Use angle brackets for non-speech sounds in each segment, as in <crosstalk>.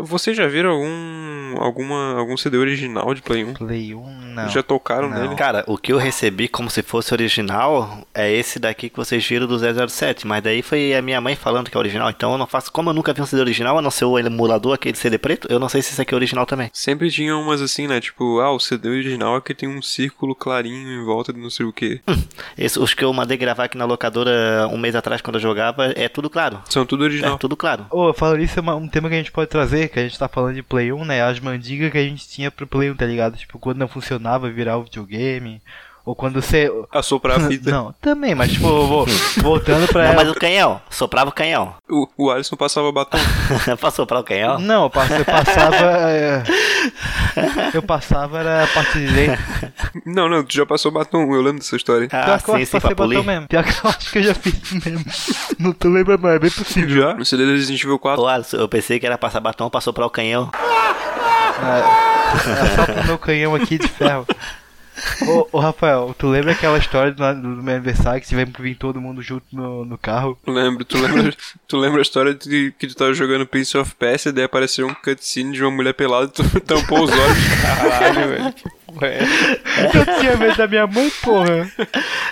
Vocês já viram algum, alguma, algum CD original de Play 1? Play 1, não. Já tocaram Não. nele? Cara, o que eu recebi como se fosse original é esse daqui que vocês viram do 007, mas daí foi a minha mãe falando que é original, então eu não faço, como eu nunca vi um CD original, a não ser o emulador, aquele CD preto, eu não sei se esse aqui é original também. Sempre tinha umas assim, né? Tipo, ah, o CD original é que tem um círculo clarinho em volta de não sei o que. <laughs> Esse, os que eu mandei gravar aqui na locadora um mês atrás quando eu jogava, é tudo claro. São tudo É original. tudo claro. Ô, falando isso, é uma- um tema que a gente pode trazer, que a gente tá falando de Play 1, né? As mandigas que a gente tinha pro Play 1, tá ligado? Tipo, quando não funcionava, virar o videogame. Ou quando você. <laughs> Assoprar a <laughs> fita. Não, também, mas tipo, vou, voltando pra <laughs> Não, mas o canhão, soprava o canhão. O, o Alisson passava batom. pra soprar o canhão? Não, eu pass- eu passava. Eu passava, era a parte direita. não, não, tu já passou batom, eu lembro dessa história. Ah, Pior que eu sim, passei batom polir. mesmo. Pior que eu acho que eu já fiz mesmo. Não tô lembrando, mas é bem possível. Já? No CD do Resident Evil 4. Ô, Alisson, eu pensei que era passar batom pra soprar o canhão. É só pro meu canhão aqui de ferro. Ô, ô, Rafael, tu lembra aquela história do, do meu aniversário que tivemos que vir todo mundo junto no, no carro? Lembro, tu lembra, tu lembra a história de que tu tava jogando Prince of Persia, daí apareceu um cutscene de uma mulher pelada e tu <laughs> tampou os olhos. Caralho, <laughs> velho. Que porra é? Eu tinha medo da minha mãe, porra.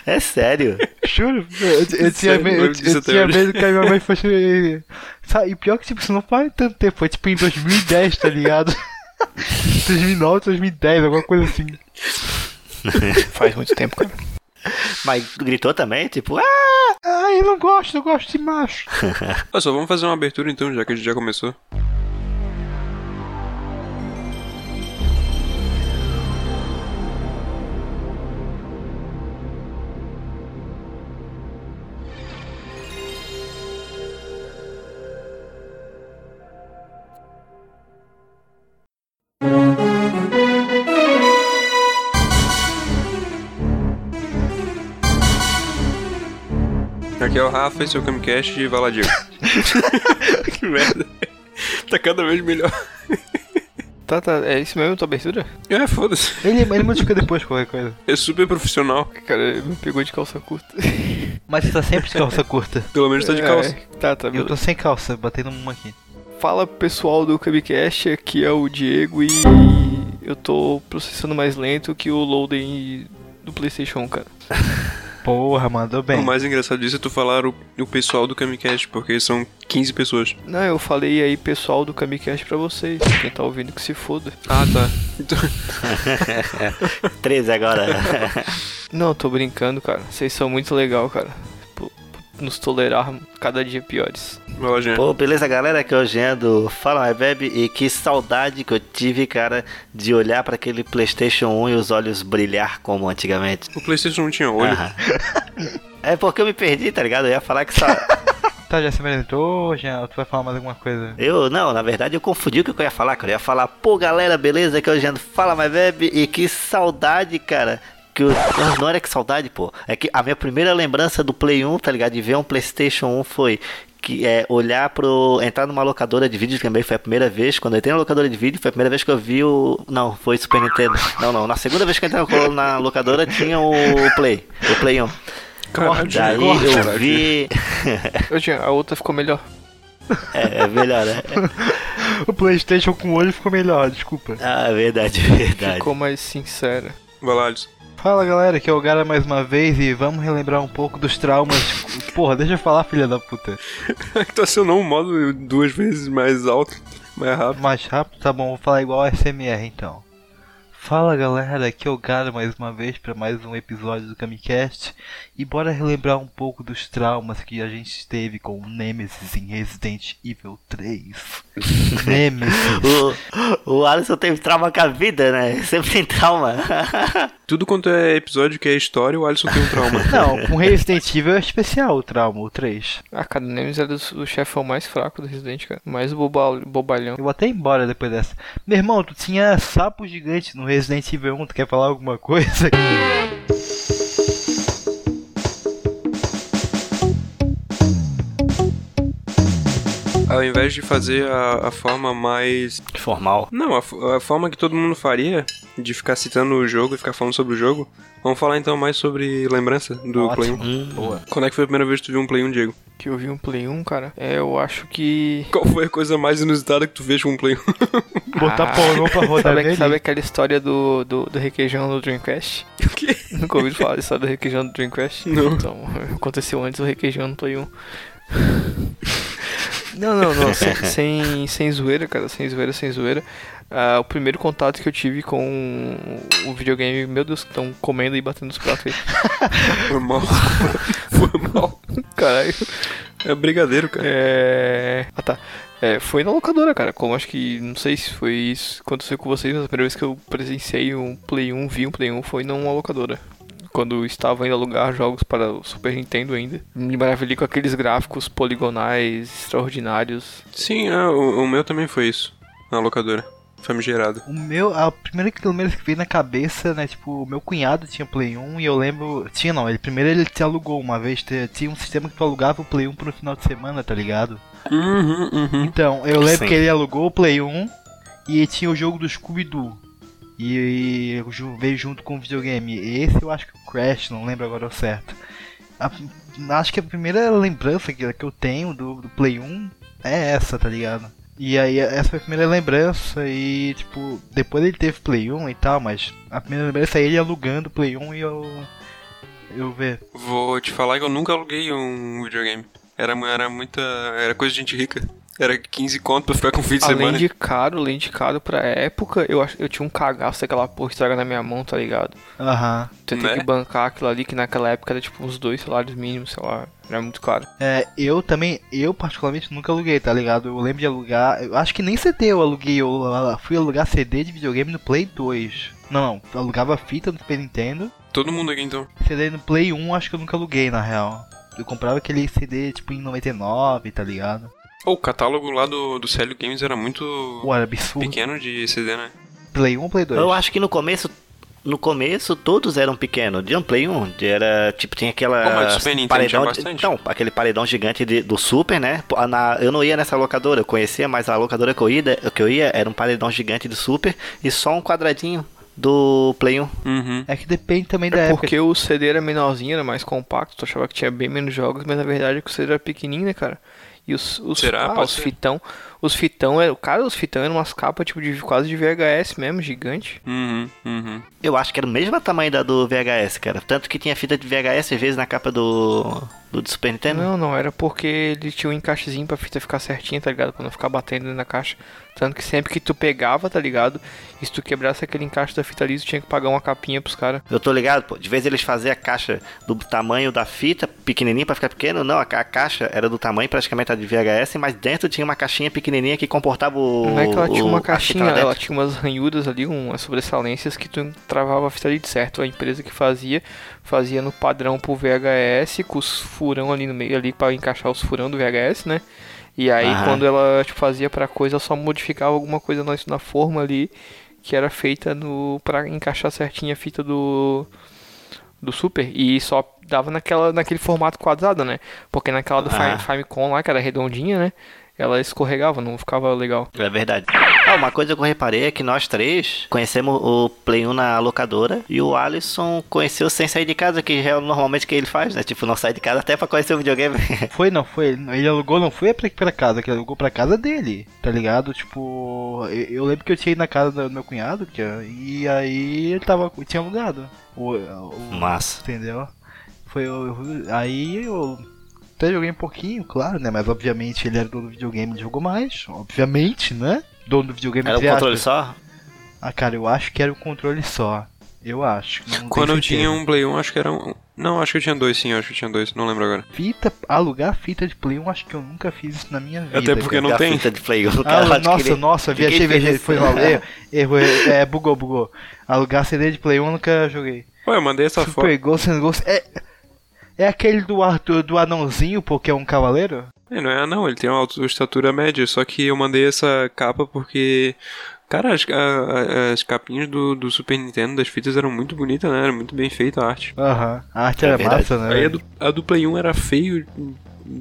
É sério. Juro. Eu, eu tinha, medo, eu, eu tinha medo que a minha mãe fosse. Sabe, e pior que tipo, isso não faz tanto tempo, foi tipo em 2010, tá ligado? <laughs> 2009, 2010, alguma coisa assim. <laughs> Faz muito tempo, cara. Mas gritou também, tipo, ah! Ai, eu não gosto, eu gosto de macho. Olha só, vamos fazer uma abertura então, já que a gente já começou. Rafa e seu Camcast de Valadio. <laughs> que merda. Tá cada vez melhor. Tá, tá. É isso mesmo, tua abertura? É, foda-se. Ele, ele modifica depois qualquer coisa. É super profissional. Cara, me pegou de calça curta. Mas você tá sempre de calça curta. Pelo menos tá de calça. É, tá, tá. Eu beleza. tô sem calça, batendo uma aqui. Fala pessoal do Cubicast, aqui é o Diego e eu tô processando mais lento que o loading do PlayStation 1, cara. <laughs> Porra, mandou bem. O mais engraçado disso é tu falar o, o pessoal do Camicast, porque são 15 pessoas. Não, eu falei aí pessoal do Camicast pra vocês. Quem tá ouvindo que se foda. Ah, tá. Então, <laughs> 13 agora. Não, tô brincando, cara. Vocês são muito legal, cara. Nos tolerar cada dia piores. Jean. Pô, beleza, galera? Aqui é o Jean do Fala Mais Web e que saudade que eu tive, cara, de olhar pra aquele PlayStation 1 e os olhos brilhar como antigamente. O Playstation não tinha olho. Aham. <laughs> É porque eu me perdi, tá ligado? Eu ia falar que só. <laughs> Tá, já se apresentou, Jean? Tu vai falar mais alguma coisa? Eu, não, na verdade eu confundi o que eu ia falar, cara. Eu ia falar, pô, galera, beleza? Aqui é o Jean do Fala Mais Web e que saudade, cara. Que eu... Não, não era que saudade, pô. É que a minha primeira lembrança do Play 1, tá ligado? De ver um PlayStation 1 foi que é olhar pro. entrar numa locadora de vídeo também foi a primeira vez. Quando eu entrei na locadora de vídeo, foi a primeira vez que eu vi o. Não, foi Super Nintendo. Não, não. Na segunda vez que eu entrei na locadora tinha o Play. O Play 1. Caralho, Daí corte, eu vi. Eu tinha, a outra ficou melhor. é, é melhor, né? O Playstation com olho ficou melhor, desculpa. Ah, verdade, verdade. Ficou mais sincera. Vai lá, Alisson. Fala galera, aqui é o Gara mais uma vez e vamos relembrar um pouco dos traumas. Porra, deixa eu falar, filha da puta. É que tu acionou um modo duas vezes mais alto, mais rápido. Mais rápido, tá bom, vou falar igual SMR então. Fala galera, aqui é o Gara mais uma vez para mais um episódio do Kamicast e bora relembrar um pouco dos traumas que a gente teve com o Nemesis em Resident Evil 3. <laughs> Nemesis. O, o Alisson teve trauma com a vida, né? <laughs> Sempre tem trauma. <laughs> Tudo quanto é episódio que é história, o Alisson tem um trauma. Não, com Resident Evil é especial o trauma, o 3. A cada Nemesis é do, do chefão mais fraco do Resident, cara. Mais boba, bobalhão. Eu vou até embora depois dessa. Meu irmão, tu tinha sapo gigante no Resident Evil 1, tu quer falar alguma coisa? <laughs> Ao invés de fazer a, a forma mais. Formal. Não, a, a forma que todo mundo faria de ficar citando o jogo e ficar falando sobre o jogo, vamos falar então mais sobre lembrança do Play 1. Hum, Boa. Quando é que foi a primeira vez que tu viu um Play 1, Diego? Que eu vi um Play 1, cara. É, eu acho que. Qual foi a coisa mais inusitada que tu fez com um Play 1? <laughs> Botar Ah, pornô pra rodar Sabe, nele. sabe aquela história do, do, do requeijão do Dreamcast? O quê? <laughs> Nunca ouviu falar da história do requeijão do Dreamcast? Não. Então, <laughs> aconteceu antes do requeijão no Play 1. Não, não, não, sem, <laughs> sem, sem zoeira, cara, sem zoeira, sem zoeira. Ah, o primeiro contato que eu tive com o videogame, meu Deus, que estão comendo e batendo os pratos aí. <laughs> Foi mal. <laughs> Foi mal. Caralho. É brigadeiro, cara. É. Ah tá. É, foi na locadora, cara. Como acho que. Não sei se foi isso. Aconteceu com vocês, mas a primeira vez que eu presenciei um Play 1, vi um Play 1 foi numa locadora. Quando estava indo alugar jogos para o Super Nintendo ainda. Me maravilhei com aqueles gráficos poligonais extraordinários. Sim, é, o, o meu também foi isso. Na locadora. Famigerado. O meu, a primeira que que veio na cabeça, né, tipo, o meu cunhado tinha Play 1 e eu lembro, tinha não, ele primeiro ele te alugou uma vez, te- tinha um sistema que tu alugava o Play 1 pro final de semana, tá ligado? Uhum, uhum. Então, eu lembro Sim. que ele alugou o Play 1 e tinha o jogo do Scooby-Doo. E, e veio junto com o videogame. Esse eu acho que o Crash, não lembro agora ao certo. A- acho que a primeira lembrança que, que eu tenho do, do Play 1 é essa, tá ligado? E aí essa foi a primeira lembrança e tipo, depois ele teve Play 1 e tal, mas a primeira lembrança é ele alugando o Play 1 e eu. Eu ver. Vou te falar que eu nunca aluguei um videogame. Era, era muita. Era coisa de gente rica. Era 15 conto pra ficar com fim de Além semana. de caro, além de caro pra época, eu, eu tinha um cagaço daquela porra estraga na minha mão, tá ligado? Aham. Você tem Né? que bancar aquilo ali, que naquela época era tipo uns dois salários mínimos, sei lá. Era muito caro. É, eu também, eu particularmente nunca aluguei, tá ligado? Eu lembro de alugar, eu acho que nem CD eu aluguei, eu fui alugar CD de videogame no Play 2. Não, não, alugava fita no Super Nintendo, Todo mundo aqui então. CD no Play 1 acho que eu nunca aluguei na real. Eu comprava aquele CD tipo em 99, tá ligado? Oh, o catálogo lá do, do Célio Games era muito Pô, era pequeno de CD, né? Play 1 ou Play 2? Eu acho que no começo. No começo todos eram pequenos. De um Play 1, era tipo, tinha aquela. Pô, mas Super Nintendo tinha de- bastante. Então, aquele paredão gigante de- do Super, né? Na- eu não ia nessa locadora, eu conhecia, mas a locadora que eu, ia, que eu ia era um paredão gigante do Super e só um quadradinho do Play 1. Uhum. É que depende também da É época. porque o CD era menorzinho, era mais compacto, tu achava que tinha bem menos jogos, mas na verdade é que o CD era pequenininho, né, cara? E os, os, Será? ah, os ser. fitão, os fitão, era, cara, os fitão eram umas capas tipo de quase de VHS mesmo, gigante. Uhum, uhum. Eu acho que era o mesmo tamanho da do VHS, cara. Tanto que tinha fita de VHS às vezes na capa do, do, Super Nintendo. Não, não, era porque ele tinha um encaixezinho pra fita ficar certinha, tá ligado? Pra não ficar batendo da caixa. Tanto que sempre que tu pegava, tá ligado? E se tu quebrasse aquele encaixe da fita liso, tinha que pagar uma capinha pros caras. Eu tô ligado, pô. De vez eles faziam a caixa do tamanho da fita, pequenininha pra ficar pequeno. Não, a, ca- a caixa era do tamanho praticamente da de VHS, mas dentro tinha uma caixinha pequenininha que comportava o. Não é que ela tinha o- uma a fita caixinha, lá ela tinha umas ranhuras ali, umas sobressalências que tu travava a fita ali de certo. A empresa que fazia, fazia no padrão pro VHS, com os furão ali no meio ali pra encaixar os furão do VHS, né? E aí Aham. quando ela tipo, fazia pra coisa, ela só modificava alguma coisa na, na forma ali que era feita no para encaixar certinho a fita do do Super e só dava naquela naquele formato quadrado, né? Porque naquela do Ah. Fami- Famicom lá, que era redondinha, né? Ela escorregava, não ficava legal. É verdade. Ah, uma coisa que eu reparei é que nós três conhecemos o Play 1 na locadora e o Alisson conheceu sem sair de casa, que é normalmente que ele faz, né? Tipo, não sai de casa até pra conhecer o videogame. <laughs> Foi, não foi. Ele, ele alugou, não foi pra, pra casa, que ele alugou pra casa dele, tá ligado? Tipo, eu, eu lembro que eu tinha ido na casa do meu cunhado, que, e aí ele tava, tinha alugado. O, o, Massa. Entendeu? Foi eu- aí eu até joguei um pouquinho, claro, né? Mas obviamente ele era dono do videogame e jogou mais, obviamente, né? Dono do videogame Era entre controle aspas. só? Ah, cara, eu acho que era o controle só. Eu acho. Quando eu tinha um Play 1, acho que era um. Não, acho que eu tinha dois sim, acho que eu tinha dois, não lembro agora. Fita, alugar fita de Play 1, acho que eu nunca fiz isso na minha vida. Até porque cara. não tem. fita de Play 1, Ah, nossa, nossa, viajei, viajei, foi mal. <laughs> Erro, erro, é, bugou, bugou. Alugar CD de Play 1 eu nunca joguei. Ué, eu mandei essa foto. Super Ghost and Ghost. É, é aquele do Arthur, do anãozinho, porque é um cavaleiro? É, não é não, ele tem uma estatura média, só que eu mandei essa capa porque. Cara, as, a- as capinhas do, do Super Nintendo das fitas eram muito bonitas, né? Era muito bem feita a arte. Aham, a arte É era verdade. massa, né? Aí a do, a do Play 1 era feio,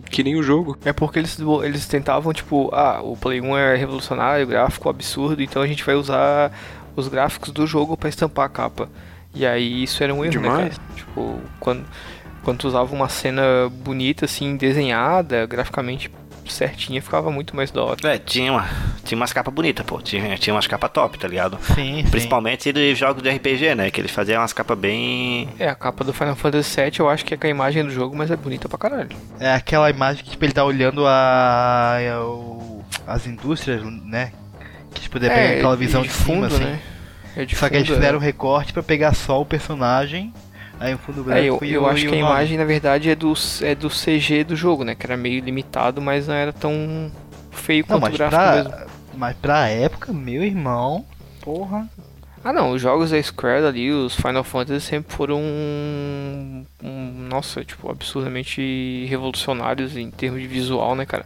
que nem o jogo. É porque eles, eles tentavam, tipo, ah, o Play 1 é revolucionário, gráfico absurdo, então a gente vai usar os gráficos do jogo pra estampar a capa. E aí isso era um erro, né, Demais. cara? Tipo, quando. Quando tu usava uma cena bonita, assim, desenhada, graficamente certinha, ficava muito mais da hora. É, tinha, uma, tinha umas capas bonitas, pô. Tinha, tinha umas capas top, tá ligado? Sim, sim. Principalmente dos jogos de RPG, né? Que eles faziam umas capas bem. É, a capa do Final Fantasy VII eu acho que é com a imagem do jogo, mas é bonita pra caralho. É aquela imagem que tipo, ele tá olhando a, a- o- as indústrias, né? Que tipo, depende é, daquela visão de, cima, fundo, assim. né? É de Só que eles fundo, fizeram um é. recorte pra pegar só o personagem, aí fundo branco É, eu, eu o, acho que a imagem, na verdade, é do, é do CG do jogo, né? Que era meio limitado, mas não era tão feio Não, quanto o gráfico mesmo. pra, mas pra época, meu irmão, porra. Ah não, os jogos da Square ali, os Final Fantasy sempre foram um, um- nossa, tipo, absurdamente revolucionários em termos de visual, né, cara?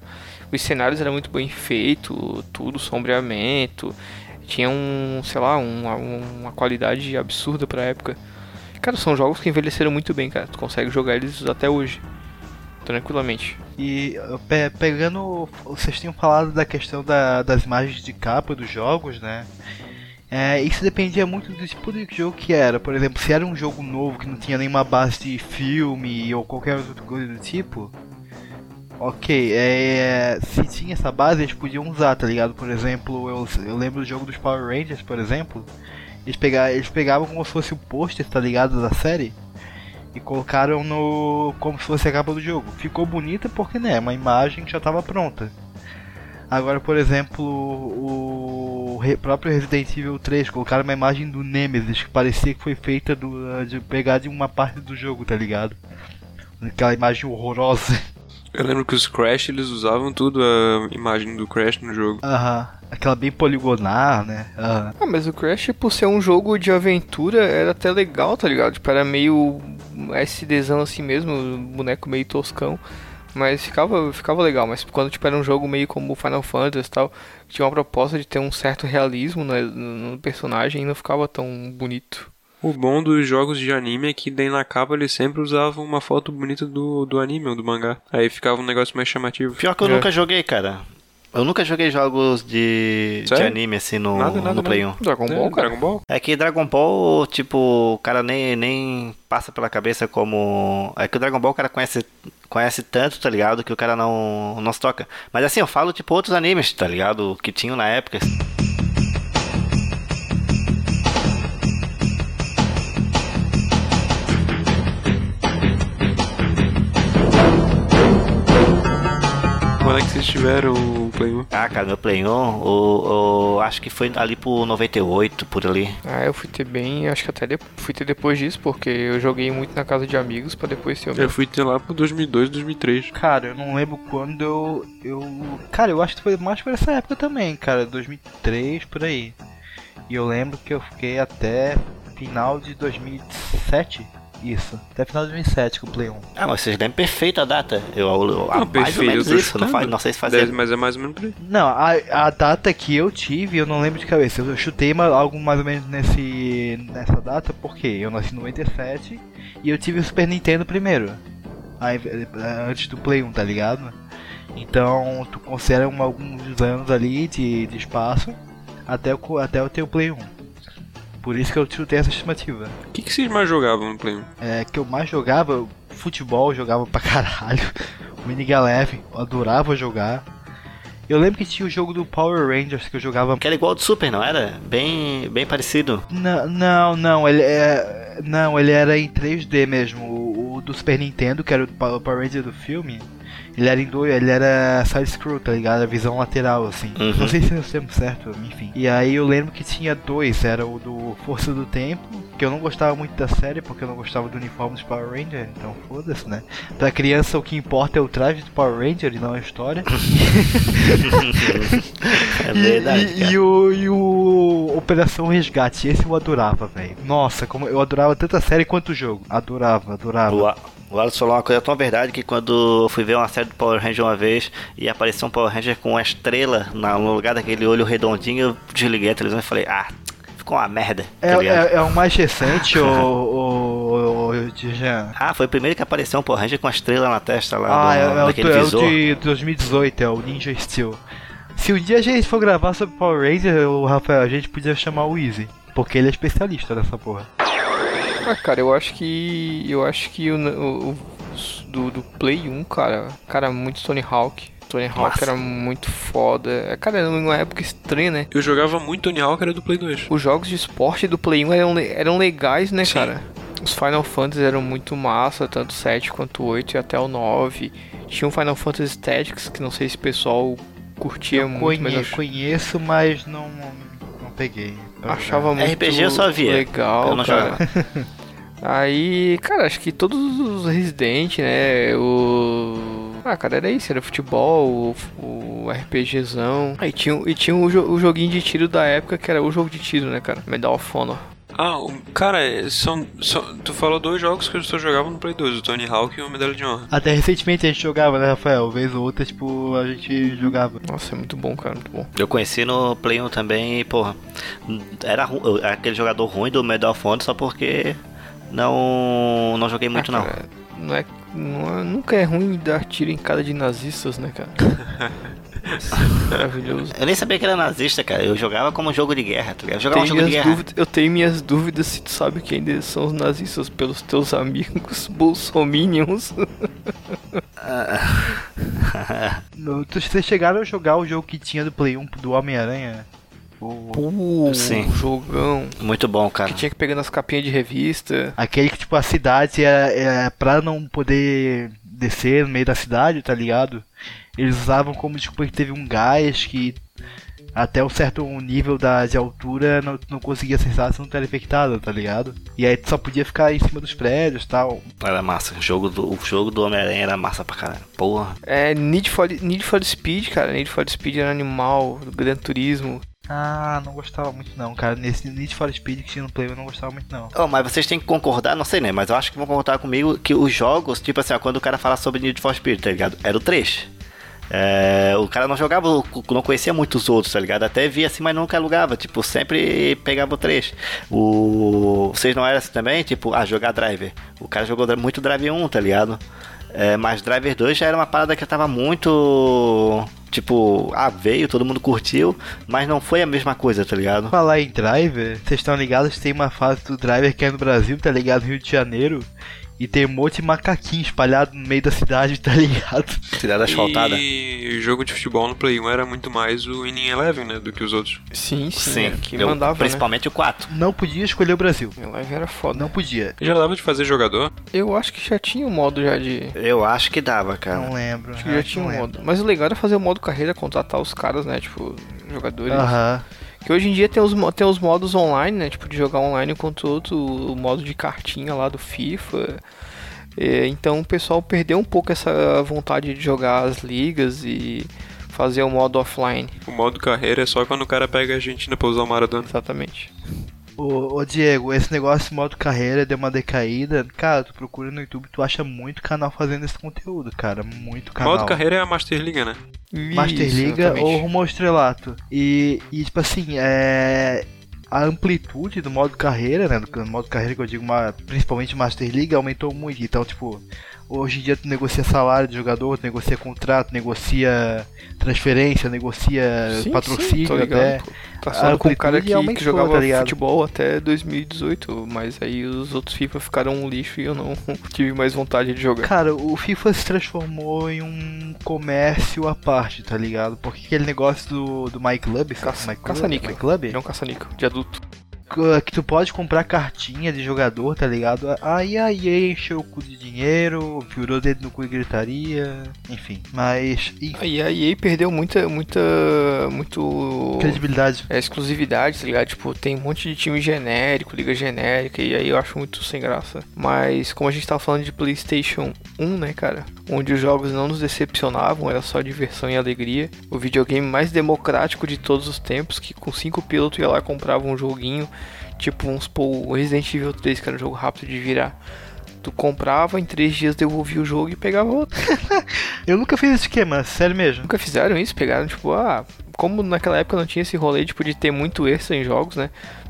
Os cenários eram muito bem feitos, tudo sombreamento, tinha um, sei lá, uma, uma qualidade absurda pra época. Cara, são jogos que envelheceram muito bem, cara. Tu consegue jogar eles até hoje, tranquilamente. E uh, pe- pegando. Vocês tinham falado da questão da- das imagens de capa dos jogos, né? É, isso dependia muito do tipo de jogo que era. Por exemplo, se era um jogo novo que não tinha nenhuma base de filme ou qualquer outra coisa do tipo. Ok, é, se tinha essa base eles podiam usar, tá ligado? Por exemplo, eu, eu lembro do jogo dos Power Rangers, por exemplo. Eles, pega, eles pegavam como se fosse o pôster, tá ligado? Da série e colocaram no como se fosse a capa do jogo. Ficou bonita porque né, é uma imagem que já estava pronta. Agora, por exemplo, o próprio Resident Evil 3 colocaram uma imagem do Nemesis que parecia que foi feita do, de pegar de uma parte do jogo, tá ligado? Aquela imagem horrorosa. Eu lembro que os Crash eles usavam tudo a imagem do Crash no jogo. Aham. Aquela bem poligonar, né? Aham. Ah, mas o Crash, por ser um jogo de aventura, era até legal, tá ligado? Tipo, era meio SDzão assim mesmo, boneco meio toscão. Mas ficava, ficava legal, mas quando tipo, era um jogo meio como Final Fantasy e tal, que tinha uma proposta de ter um certo realismo né, no, personagem, não ficava tão bonito. O bom dos jogos de anime é que daí na capa eles sempre usavam uma foto bonita do, do anime ou do mangá. Aí ficava um negócio mais chamativo. Pior que eu É. nunca joguei, cara. Eu nunca joguei jogos de, de anime assim no, Nada, nada, no Play 1. nada. Dragon Ball, É, cara. Dragon Ball? É que Dragon Ball, tipo, o cara nem, nem passa pela cabeça como. É que o Dragon Ball o cara conhece, conhece tanto, tá ligado? Que o cara não, não se toca. Mas assim, eu falo, tipo, outros animes, tá ligado? Que tinham na época. Quando tiveram o Play 1? Ah, cara, meu Play 1, o, o- acho que foi ali pro 98, por ali. Ah, eu fui ter bem, acho que até de- fui ter depois disso, porque eu joguei muito na casa de amigos pra depois ter o meu. Eu fui ter lá pro 2002, 2003. Cara, eu não lembro quando eu, eu. Cara, eu acho que foi mais por essa época também, cara. 2003 por aí. E eu lembro que eu fiquei até final de 2007. Isso, até final de 2007 com o Play 1. Ah, mas vocês lembram perfeito a data. Eu, eu, eu Não, mais ou menos isso. Não, faz, não sei se fazia. Mas é mais ou menos por aí. Não, a, a data que eu tive, eu não lembro de cabeça. Eu chutei ma- algo mais ou menos nesse, nessa data, porque eu nasci em 97 e eu tive o Super Nintendo primeiro. Aí, eh, antes do Play 1, tá ligado? Então, tu considera um- alguns anos ali de, de espaço até, o, até eu ter o Play 1. Por isso que eu chutei essa estimativa. O que, que vocês mais jogavam no Play 1? É, que eu mais jogava, futebol, jogava pra caralho. <laughs> Minigaleve, eu adorava jogar. Eu lembro que tinha o jogo do Power Rangers que eu jogava. Que era igual ao do Super, não era? Bem, bem parecido. Não, não, não, ele é. Não, ele era em 3D mesmo. O, o do Super Nintendo, que era o Power Ranger do filme, ele era em dois, ele era side-scroll, tá ligado? A visão lateral, assim. Uhum. Não sei se é o termo certo, enfim. E aí eu lembro que tinha dois, era o do Força do Tempo, que eu não gostava muito da série, porque eu não gostava do uniforme dos Power Ranger, então foda-se, né? Pra criança o que importa é o traje do Power Ranger e não a história. <laughs> É E- verdade. E, cara. e o, e o Operação Resgate, esse eu adorava, velho. Nossa, como eu adorava tanto a série quanto o jogo. Adorava, adorava. O, A- o Alisson falou uma coisa tão verdade que quando eu fui ver uma série do Power Ranger uma vez e apareceu um Power Ranger com uma estrela na- no lugar daquele olho redondinho, eu desliguei a televisão e falei, ah, ficou uma merda. É, tá é, é o mais recente, o, <laughs> o, o, Jean. Ah, foi o primeiro que apareceu um Power Ranger com a estrela na testa lá Ah, do, é, é, o, daquele é o visor. de 2018, é o Ninja Steel. Se um dia a gente for gravar sobre Power Ranger, o Rafael, a gente podia chamar o Easy. Porque ele é especialista nessa porra. Ah, cara, eu acho que. Eu acho que o, o- o- do, do Play 1, cara, cara, muito Tony Hawk. Tony Hawk Massa. era muito foda. É, Cara, era uma época estranha, né? Eu jogava muito Tony Hawk, era do Play 2. Os jogos de esporte do Play 1 eram, eram legais, né, Sim. cara? Os Final Fantasy eram muito massa, tanto o 7 quanto o 8 e até o 9. Tinha o Final Fantasy Tactics, que não sei se o pessoal curtia muito, Conhe- mas eu Conheço, mas não, não peguei. achava jogar. muito RPG eu só via, legal, eu não cara. <laughs> Aí, cara, acho que todos os Resident, né, o... Ah, cara, era isso, era futebol, o, o RPGzão. Aí tinha, e tinha o, jo- o joguinho de tiro da época, que era o jogo de tiro, né, cara? Medal of Honor. Ah, cara, são, são. Tu falou dois jogos que eu só jogava no Play 2, o Tony Hawk e o Medalha de Honra. Até recentemente a gente jogava, né, Rafael? Vez ou outra, tipo, a gente jogava. Nossa, é muito bom, cara, muito bom. Eu conheci no Play 1 também e, porra, era eu- aquele jogador ruim do Medal of Honor só porque não, não joguei muito Ah, não. cara, não é, não é- nunca é ruim dar tiro em cara de nazistas, né, cara? <laughs> Maravilhoso. Eu nem sabia que era nazista, cara. Eu jogava como jogo de guerra, tá ligado? Eu jogava um Tenho jogo de minhas guerra. dúvidas- eu tenho minhas dúvidas se tu sabe quem eles são os nazistas pelos teus amigos <laughs> bolsominions. <laughs> Tu- vocês chegaram a jogar o jogo que tinha do Play 1 do Homem-Aranha? O- Pô, Sim. jogão. Muito bom, cara. Que tinha que pegar nas capinhas de revista. Aquele que, tipo, a cidade é, é pra não poder descer no meio da cidade, tá ligado? Eles usavam como desculpa que teve um gás que até um certo nível da, de altura não, não conseguia acessar se não era infectado, tá ligado? E aí tu só podia ficar em cima dos prédios e tal. Era massa. O jogo do, o jogo do Homem-Aranha era massa pra caralho. Porra. É, Need for, Need for Speed, cara. Need for Speed era animal, Gran Turismo. Ah, não gostava muito não, cara. Nesse Need for Speed que tinha no Play eu não gostava muito não. Oh, mas vocês têm que concordar, não sei né, mas eu acho que vão concordar comigo que os jogos, tipo assim, ó, quando o cara fala sobre Need for Speed, tá ligado? Era o 3. É, o cara não jogava, não conhecia muitos outros, tá ligado? Até via assim, mas nunca alugava. Tipo, sempre pegava o 3. O... Vocês não eram assim também? Tipo, ah, jogar Driver. O cara jogou muito Driver 1, tá ligado? É, mas Driver 2 já era uma parada que tava muito. Tipo, ah, veio, todo mundo curtiu, mas não foi a mesma coisa, tá ligado? Falar em driver, vocês estão ligados tem uma fase do driver que é no Brasil, tá ligado? Rio de Janeiro. E tem um monte de macaquinho espalhado no meio da cidade, tá ligado? Cidade asfaltada. E o jogo de futebol no Play 1 era muito mais o Winning Eleven, né, do que os outros. Sim, sim. Sim, é, que eu- mandava, principalmente o 4. Não podia escolher o Brasil. né? Live era foda. Não podia. Já dava de fazer jogador? Eu acho que já tinha o modo já de... Eu acho que dava, cara. Não lembro. Acho que já acho tinha um modo. Mas o legal era fazer o modo carreira, contratar os caras, né? Tipo, jogadores. Aham. Que hoje em dia tem os, tem os modos online, né? Tipo, de jogar online contra outro, o modo de cartinha lá do FIFA. É, então o pessoal perdeu um pouco essa vontade de jogar as ligas e fazer o modo offline. O modo carreira é só quando o cara pega a Argentina pra usar o Maradona. Exatamente. Ô, ô, Diego, esse negócio de modo carreira deu uma decaída. Cara, tu procura no YouTube, tu acha muito canal fazendo esse conteúdo, cara. Muito canal. Modo carreira é a Master League, né? Master Isso, Liga exatamente. ou Rumo ao Estrelato. E, e tipo assim, é. A amplitude do modo carreira, né? Do modo carreira que eu digo, uma, principalmente Master League, aumentou muito. Então, tipo, hoje em dia tu negocia salário de jogador, tu negocia contrato, negocia transferência, negocia Sim, sim, patrocínio ligado, até. pô. Tá A só com o cara amplitude que, que jogava tá futebol até 2018, mas aí os outros FIFA ficaram um lixo e eu não <laughs> tive mais vontade de jogar. Cara, o FIFA se transformou em um comércio à parte, tá ligado? Porque aquele negócio do, do My Club, sabe? Caça- My Club, caça-níquel. My Club? É um caça-níquel de adulto. Que- que tu pode comprar cartinha de jogador, tá ligado? Aí a EA encheu o cu de dinheiro, virou dedo no cu e gritaria, enfim. Mas, Aí a EA perdeu muita, muita, muito credibilidade. é, exclusividade, tá ligado? Tipo, tem um monte de time genérico, liga genérica, e aí eu acho muito sem graça. Mas como a gente tava falando de PlayStation 1, né, cara? Onde os jogos não nos decepcionavam, era só diversão e alegria. O videogame mais democrático de todos os tempos, que com 5 pila tu ia lá e comprava um joguinho, tipo, vamos supor, o Resident Evil 3, que era um jogo rápido de virar. Tu comprava, em 3 dias devolvia o jogo e pegava outro. <laughs> Eu nunca fiz esse esquema, sério mesmo. Nunca fizeram isso, pegaram, tipo, ah, como naquela época não tinha esse rolê, tipo, de ter muito extra em jogos, né?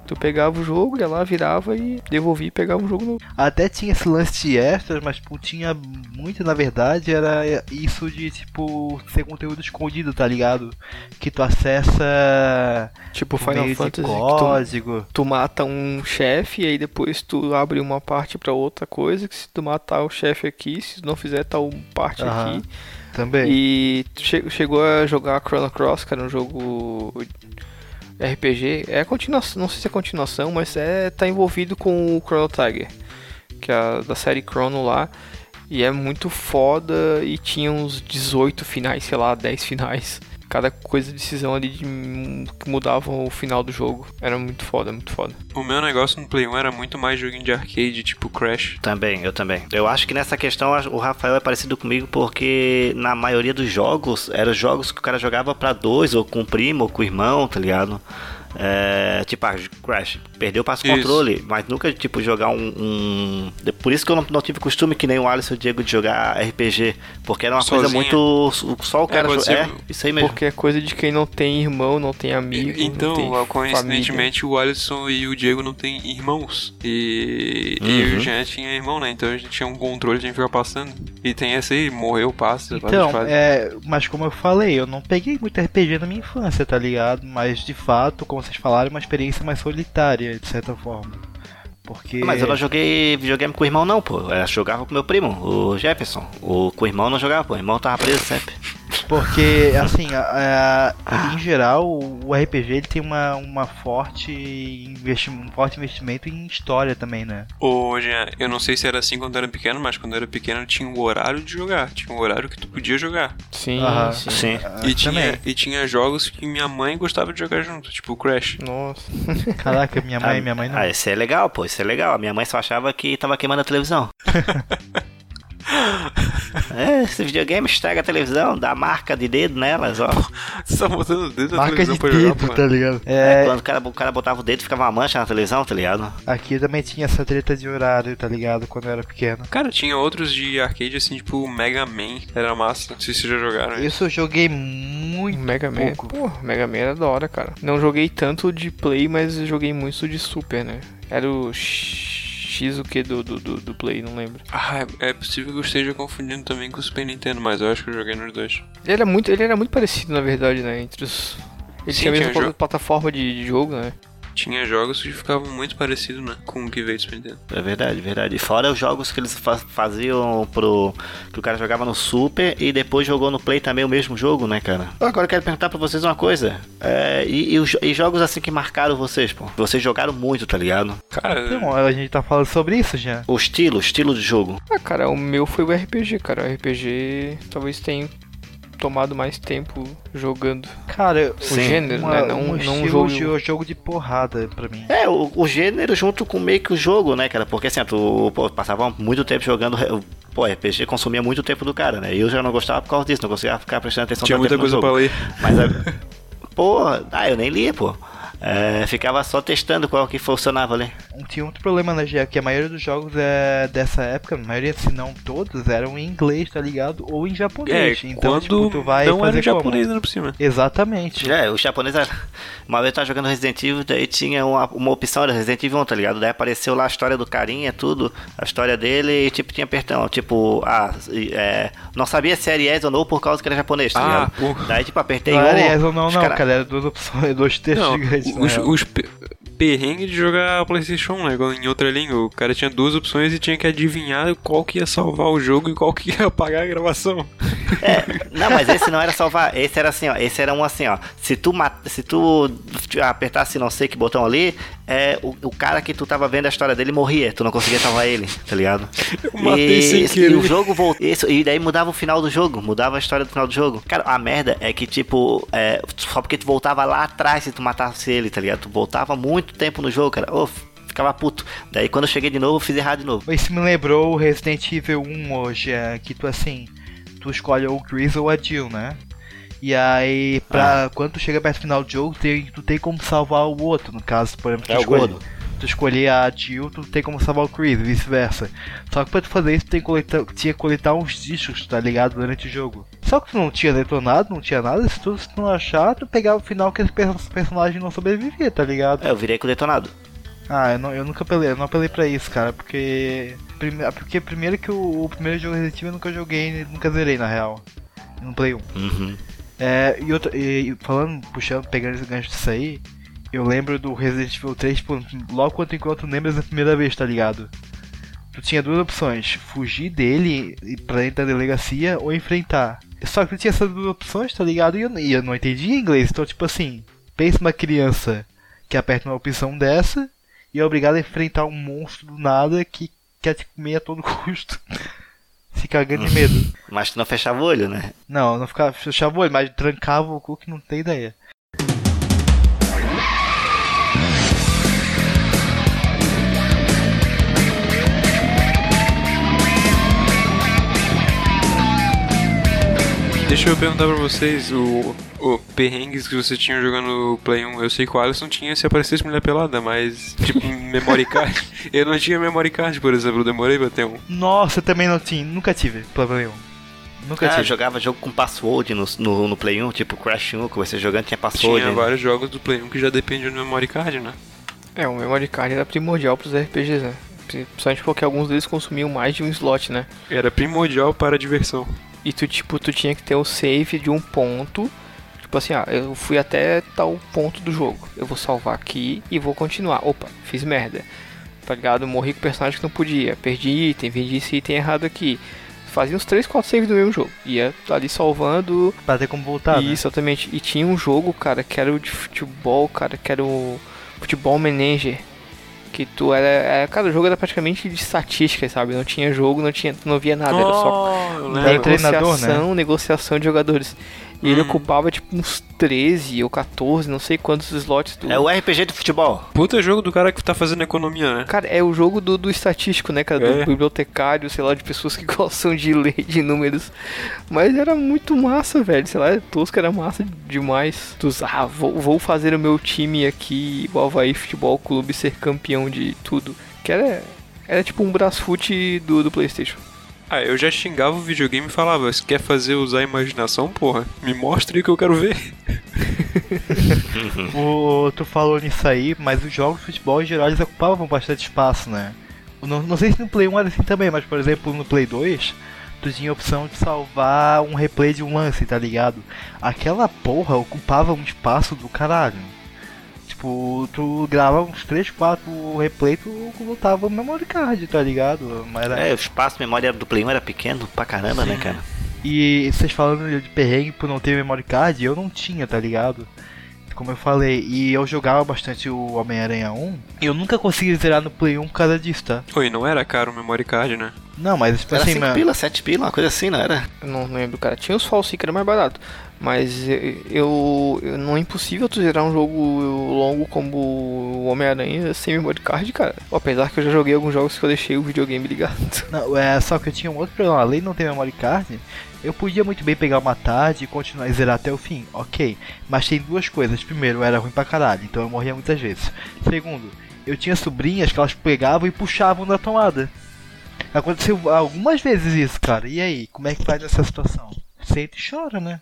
Tu pegava o jogo, ia lá, virava e devolvia e pegava um jogo novo. Até tinha esse lance de extras, mas tipo, tinha muito, na verdade, era isso de tipo ser conteúdo escondido, tá ligado? Que tu acessa Tipo Final meio Fantasy, que tu, código. tu mata um chefe e aí depois tu abre uma parte pra outra coisa, que se tu matar o chefe aqui, se tu não fizer tal parte Aham. aqui. Também. E che- chegou a jogar Chrono Cross, que era um jogo RPG. É continuação, não sei se é continuação, mas é tá envolvido com o Chrono Tiger, que é da série Chrono lá. E é muito foda e tinha uns 18 finais, sei lá, 10 finais. Cada coisa decisão ali de, que mudava o final do jogo. Era muito foda, muito foda. O meu negócio no Play 1 era muito mais joguinho de arcade, tipo Crash. Também, eu também. Eu acho que nessa questão o Rafael é parecido comigo porque na maioria dos jogos eram jogos que o cara jogava pra dois, ou com o primo, ou com o irmão, tá ligado? É, tipo, ah, Crash, perdeu passo Isso. controle, mas nunca, tipo, jogar um, um- Por isso que eu não, não tive costume que nem o Alisson e o Diego de jogar RPG, porque era uma coisa muito. Só o cara. jo- ser- É, isso aí mesmo. Porque é coisa de quem não tem irmão, não tem amigo. Então, não tem família. coincidentemente, o Alisson e o Diego não têm irmãos. E, e Uhum. o Jean tinha irmão, né? Então a gente tinha um controle, a gente ficava passando. E tem essa aí, morreu, passa. Então, é, mas como eu falei, eu não peguei muito RPG na minha infância, tá ligado? Mas de fato, vocês falaram, uma experiência mais solitária, de certa forma. Porque. Mas eu não joguei videogame com o irmão, não, pô. Eu jogava com meu primo, o Jefferson. O, com o irmão não jogava, pô. O irmão tava preso sempre. Porque, assim, a- a- em geral, o RPG ele tem uma, uma forte investi um forte investimento em história também, né? Ô, Jean, eu não sei se era assim quando eu era pequeno, mas quando eu era pequeno tinha um horário de jogar. Tinha um horário que tu podia jogar. Sim, Aham. sim. Sim. Ah, E também. tinha, e tinha jogos que minha mãe gostava de jogar junto, tipo Crash. Nossa. <laughs> Caraca, minha mãe, minha mãe não. Ah, esse é legal, pô. Isso é legal. A minha mãe só achava que tava queimando a televisão. <laughs> <laughs> é, esse videogame estraga a televisão, dá marca de dedo nelas, ó. Você tá botando o dedo na Marca televisão de pra jogar, dedo, pô. tá ligado? É, É, quando o cara, o cara botava o dedo, ficava uma mancha na televisão, tá ligado? aqui também tinha essa treta de horário, tá ligado? Quando eu era pequeno. Cara, tinha outros de arcade assim, tipo Mega Man. Era massa. Não sei se vocês já jogaram. Isso eu joguei muito Mega Man. pouco. Pô, Mega Man era da hora, cara. Não joguei tanto de Play, mas joguei muito de Super, né? Era o X o que do, do, do, do Play, não lembro. Ah, é é possível que eu esteja confundindo também com o Super Nintendo, mas eu acho que eu joguei nos dois. Ele era muito, ele era muito parecido, na verdade, né? Entre os. Ele Sim, tinha a mesma plataforma de, de jogo, né? Tinha jogos que ficavam muito parecidos, né? Com o que veio do Super Nintendo. É verdade, verdade. E fora os jogos que eles fa- faziam pro. que o cara jogava no Super e depois jogou no Play também o mesmo jogo, né, cara? Agora eu quero perguntar pra vocês uma coisa. É, e, e os- e jogos assim que marcaram vocês, pô? Vocês jogaram muito, tá ligado? Cara, Então, a gente tá falando sobre isso já. O estilo, o estilo de jogo. Ah, cara, o meu foi o RPG, cara. O RPG talvez tenha tomado mais tempo jogando. Cara, O Sim. gênero, uma, né? Não, um não um jogo. de jogo de porrada pra mim. É, o, o gênero junto com meio que o jogo, né, cara? Porque assim, tu pô, passava muito tempo jogando. Pô, RPG consumia muito tempo do cara, né? E eu já não gostava por causa disso, não conseguia ficar prestando atenção tinha muita coisa jogo. pra ler. Mas, é, pô, ah, eu nem lia, pô. É, ficava só testando qual que funcionava ali. Tinha outro problema na GA, que a maioria dos jogos é dessa época, a maioria, se não todos, eram em inglês, tá ligado? Ou em É, japonês. então, quando tipo, tu vai não era fazer em como? japonês ainda por cima. Exatamente. É, o japonês era. Uma vez eu tava jogando Resident Evil, daí tinha uma, uma opção, era Resident Evil 1, tá ligado? Daí apareceu lá a história do carinha, tudo, a história dele e tipo, tinha apertão. Tipo, ah, é, não sabia se era yes ou não por causa que era japonês, tá Ah, ligado? porra. Daí, tipo, apertei Não um. era yes ou não, não, cara- cara. Era duas opções, <laughs> dois textos Não, gigantes. Os, real. os pe- perrengues de jogar Playstation 1, né? Em outra língua, o cara tinha duas opções e tinha que adivinhar qual que ia salvar o jogo e qual que ia apagar a gravação. É, não, mas esse não era salvar. Esse era assim, ó. Esse era um assim, ó. Se tu, se tu apertasse não sei que botão ali, é, o, o cara que tu tava vendo a história dele morria. Tu não conseguia salvar ele, tá ligado? Eu matei sem e, querer. E o jogo voltou. Isso, e daí mudava o final do jogo. Mudava a história do final do jogo. Cara, a merda é que, tipo, é, só porque tu voltava lá atrás se tu matasse ele, tá ligado? Tu voltava muito tempo no jogo, cara. Ô, ficava puto. Daí quando eu cheguei de novo, eu fiz errado de novo. Isso me lembrou o Resident Evil 1 hoje, é, que tu assim, tu escolhe ou o Chris ou a Jill, né? E aí, pra Ah. quando tu chega perto do final do jogo, tem, tu tem como salvar o outro, no caso, por exemplo, tu É o escolhe-. Tu escolher a Jill, tu tem como salvar o Chris, e vice-versa. Só que pra tu fazer isso, tu tem que coletar, tinha que coletar uns discos, tá ligado? Durante o jogo. Só que tu não tinha detonado, não tinha nada, se tu, se tu não achar, tu pegava o final que esse per- personagem não sobrevivia, tá ligado? É, eu virei com o detonado. Ah, eu, não, eu nunca apelei, eu não apelei pra isso, cara, porque. Prime, porque primeiro que o, o primeiro jogo Resident Evil eu nunca joguei, nunca zerei na real. No Play 1. Uhum. É, e, outra, e falando, puxando, pegando esse gancho disso aí, Eu lembro do Resident Evil 3, tipo, logo quando tu encontra o Nemesis a primeira vez, tá ligado? Tu tinha duas opções, fugir dele pra dentro da delegacia ou enfrentar. Só que tinha essas duas opções, tá ligado? E eu, e eu não entendia inglês, então tipo assim, pensa uma criança que aperta uma opção dessa e é obrigado a enfrentar um monstro do nada que quer te comer a todo <laughs> custo. Se cagando de medo. Mas tu não fechava o olho, né? Não, não ficava, fechava o olho, mas trancava o cu que não tem ideia. Deixa eu perguntar pra vocês, o, o perrengues que você tinha jogando Play 1, eu sei que o Alisson tinha se aparecesse mulher pelada, mas tipo <laughs> memory card. Eu não tinha memory card, por exemplo, eu demorei pra ter um. Nossa, também não tinha, nunca tive Play 1. Nunca Ah, eu tive. jogava jogo com password no, no, no Play 1, tipo Crash 1, que você jogando tinha password. Tinha né? vários jogos do Play 1 que já dependiam do memory card, né? É, o memory card era primordial pros RPGs, né? Principalmente porque alguns deles consumiam mais de um slot, né? Era primordial para a diversão. E tu, tipo, tu tinha que ter o save de um ponto. Tipo assim, ah, eu fui até tal ponto do jogo. Eu vou salvar aqui e vou continuar. Opa, fiz merda. Tá ligado? Morri com o personagem que não podia. Perdi item, vendi esse item errado aqui. Fazia uns 3, 4 saves do mesmo jogo. Ia ali salvando. Pra ter como voltar, né? Isso, exatamente. E tinha um jogo, cara, que era o de futebol, cara, que era o Futebol Manager. Que tu era, era. Cara, o jogo era praticamente de estatística, sabe? Não tinha jogo, não tinha. Tu não via nada, era só lembro. treinador, negociação, negociação de jogadores. E ele Hum. ocupava tipo uns 13 ou 14, não sei quantos slots do. É o RPG de futebol. Puta jogo do cara que tá fazendo economia, né? Cara, é o jogo do, do estatístico, né, cara? É. Do bibliotecário, sei lá, de pessoas que <laughs> gostam de ler de números. Mas era muito massa, velho. Sei lá, tosco era massa demais. Tu, ah, vou, vou fazer o meu time aqui, o Havaí Futebol Clube, ser campeão de tudo. Que era. Era tipo um Brasfoot do, do Playstation. Ah, eu já xingava o videogame e falava, se quer fazer usar a imaginação, porra, me mostre que eu quero ver. <laughs> O, tu falou nisso aí, mas os jogos de futebol em geral eles ocupavam bastante espaço, né? Não, não sei se no Play 1 era assim também, mas por exemplo no Play 2, tu tinha a opção de salvar um replay de um lance, tá ligado? Aquela porra ocupava um espaço do caralho. Tipo, tu grava uns 3, 4 replay, tu botava o memory card, tá ligado? Mas era... É, o espaço de memória do Play 1 era pequeno pra caramba, né, cara? E vocês falando de perrengue por não ter memory card, eu não tinha, tá ligado? Como eu falei, e eu jogava bastante o Homem-Aranha 1, e eu nunca consegui zerar no Play 1 por causa disso, tá? Oi, não era caro o memory card, né? Não, mas tipo Era assim, 5 mano, pila, 7 pila, uma coisa assim, não era? Eu não lembro, cara. Tinha os Seeker, era mais barato. Mas eu, eu- não é impossível tu zerar um jogo longo como o Homem-Aranha sem memory card, cara. Apesar que eu já joguei alguns jogos que eu deixei o videogame ligado. <laughs> não, é, só que eu tinha um outro problema, além de não ter memory card, eu podia muito bem pegar uma tarde e continuar a zerar até o fim, ok. Mas tem duas coisas, primeiro, eu era ruim pra caralho, então eu morria muitas vezes. Segundo, eu tinha sobrinhas que elas pegavam e puxavam da tomada. Aconteceu algumas vezes isso, cara. E aí, como é que faz nessa situação? Senta e chora, né?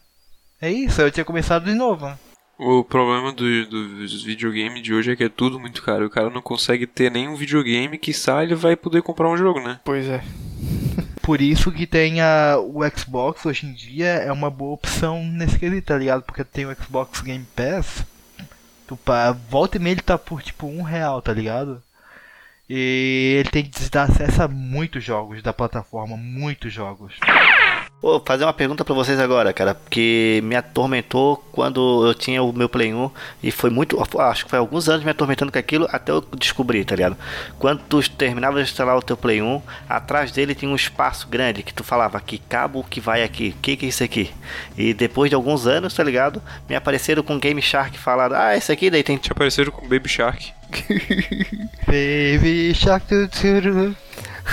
É isso, eu tinha começado de novo. O problema do- dos videogames de hoje é que é tudo muito caro. O cara não consegue ter nenhum videogame que sai ele vai poder comprar um jogo, né? Pois é. <laughs> Por isso que tem a, o Xbox hoje em dia é uma boa opção nesse quesito, tá ligado? Porque tem o Xbox Game Pass. Tu, pa, volta e meia ele tá por tipo um real, tá ligado? E ele tem que te dar acesso a muitos jogos da plataforma, muitos jogos. Vou fazer uma pergunta pra vocês agora, cara, porque me atormentou quando eu tinha o meu Play 1 e foi muito, acho que foi alguns anos me atormentando com aquilo até eu descobrir, tá ligado? Quando tu terminava de instalar o teu Play 1, atrás dele tinha um espaço grande que tu falava que cabo que vai aqui, o que que é isso aqui? E depois de alguns anos, tá ligado? Me apareceram com Game Shark falando, ah, esse aqui daí tem Te apareceram com Baby Shark. <laughs> Baby Shark.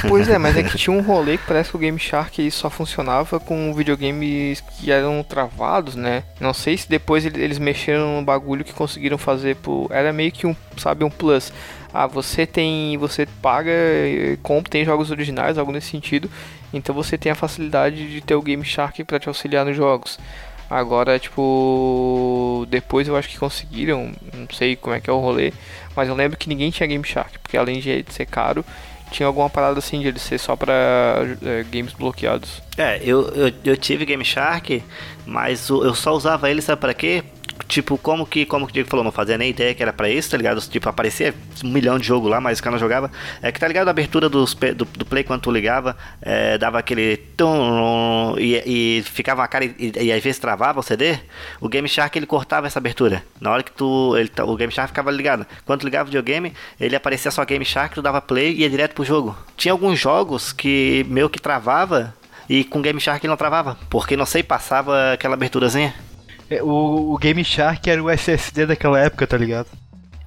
Pois é, mas é que <laughs> tinha um rolê que parece que o Game Shark só funcionava com videogames que eram travados, né? Não sei se depois ele- eles mexeram no bagulho que conseguiram fazer pro. Era meio que um, sabe, um plus. Ah, você tem. Você paga, eh, compra, tem jogos originais, algo nesse sentido. Então você tem a facilidade de ter o Game Shark pra te auxiliar nos jogos. Agora, tipo, depois eu acho que conseguiram, não sei como é que é o rolê, mas eu lembro que ninguém tinha Game Shark, porque além de ser caro, tinha alguma parada assim de ele ser só pra é, games bloqueados. É, eu, eu, eu tive Game Shark, mas eu só usava ele, sabe pra quê? Tipo, como que, como que o Diego falou, não fazia nem ideia que era pra isso, tá ligado? Tipo, aparecia um milhão de jogo lá, mas o cara não jogava. É que tá ligado a abertura dos, do, do Play quando tu ligava, é, dava aquele tum e, e ficava uma cara e, e às vezes travava o CD. O Game Shark ele cortava essa abertura. Na hora que tu. Ele, tá- o Game Shark ficava ligado. Quando tu ligava o videogame, ele aparecia só Game Shark, tu dava play e ia direto pro jogo. Tinha alguns jogos que meio que travava. E com Game Shark ele não travava, porque não sei, passava aquela aberturazinha. É, O, o Game Shark era o SSD daquela época, tá ligado?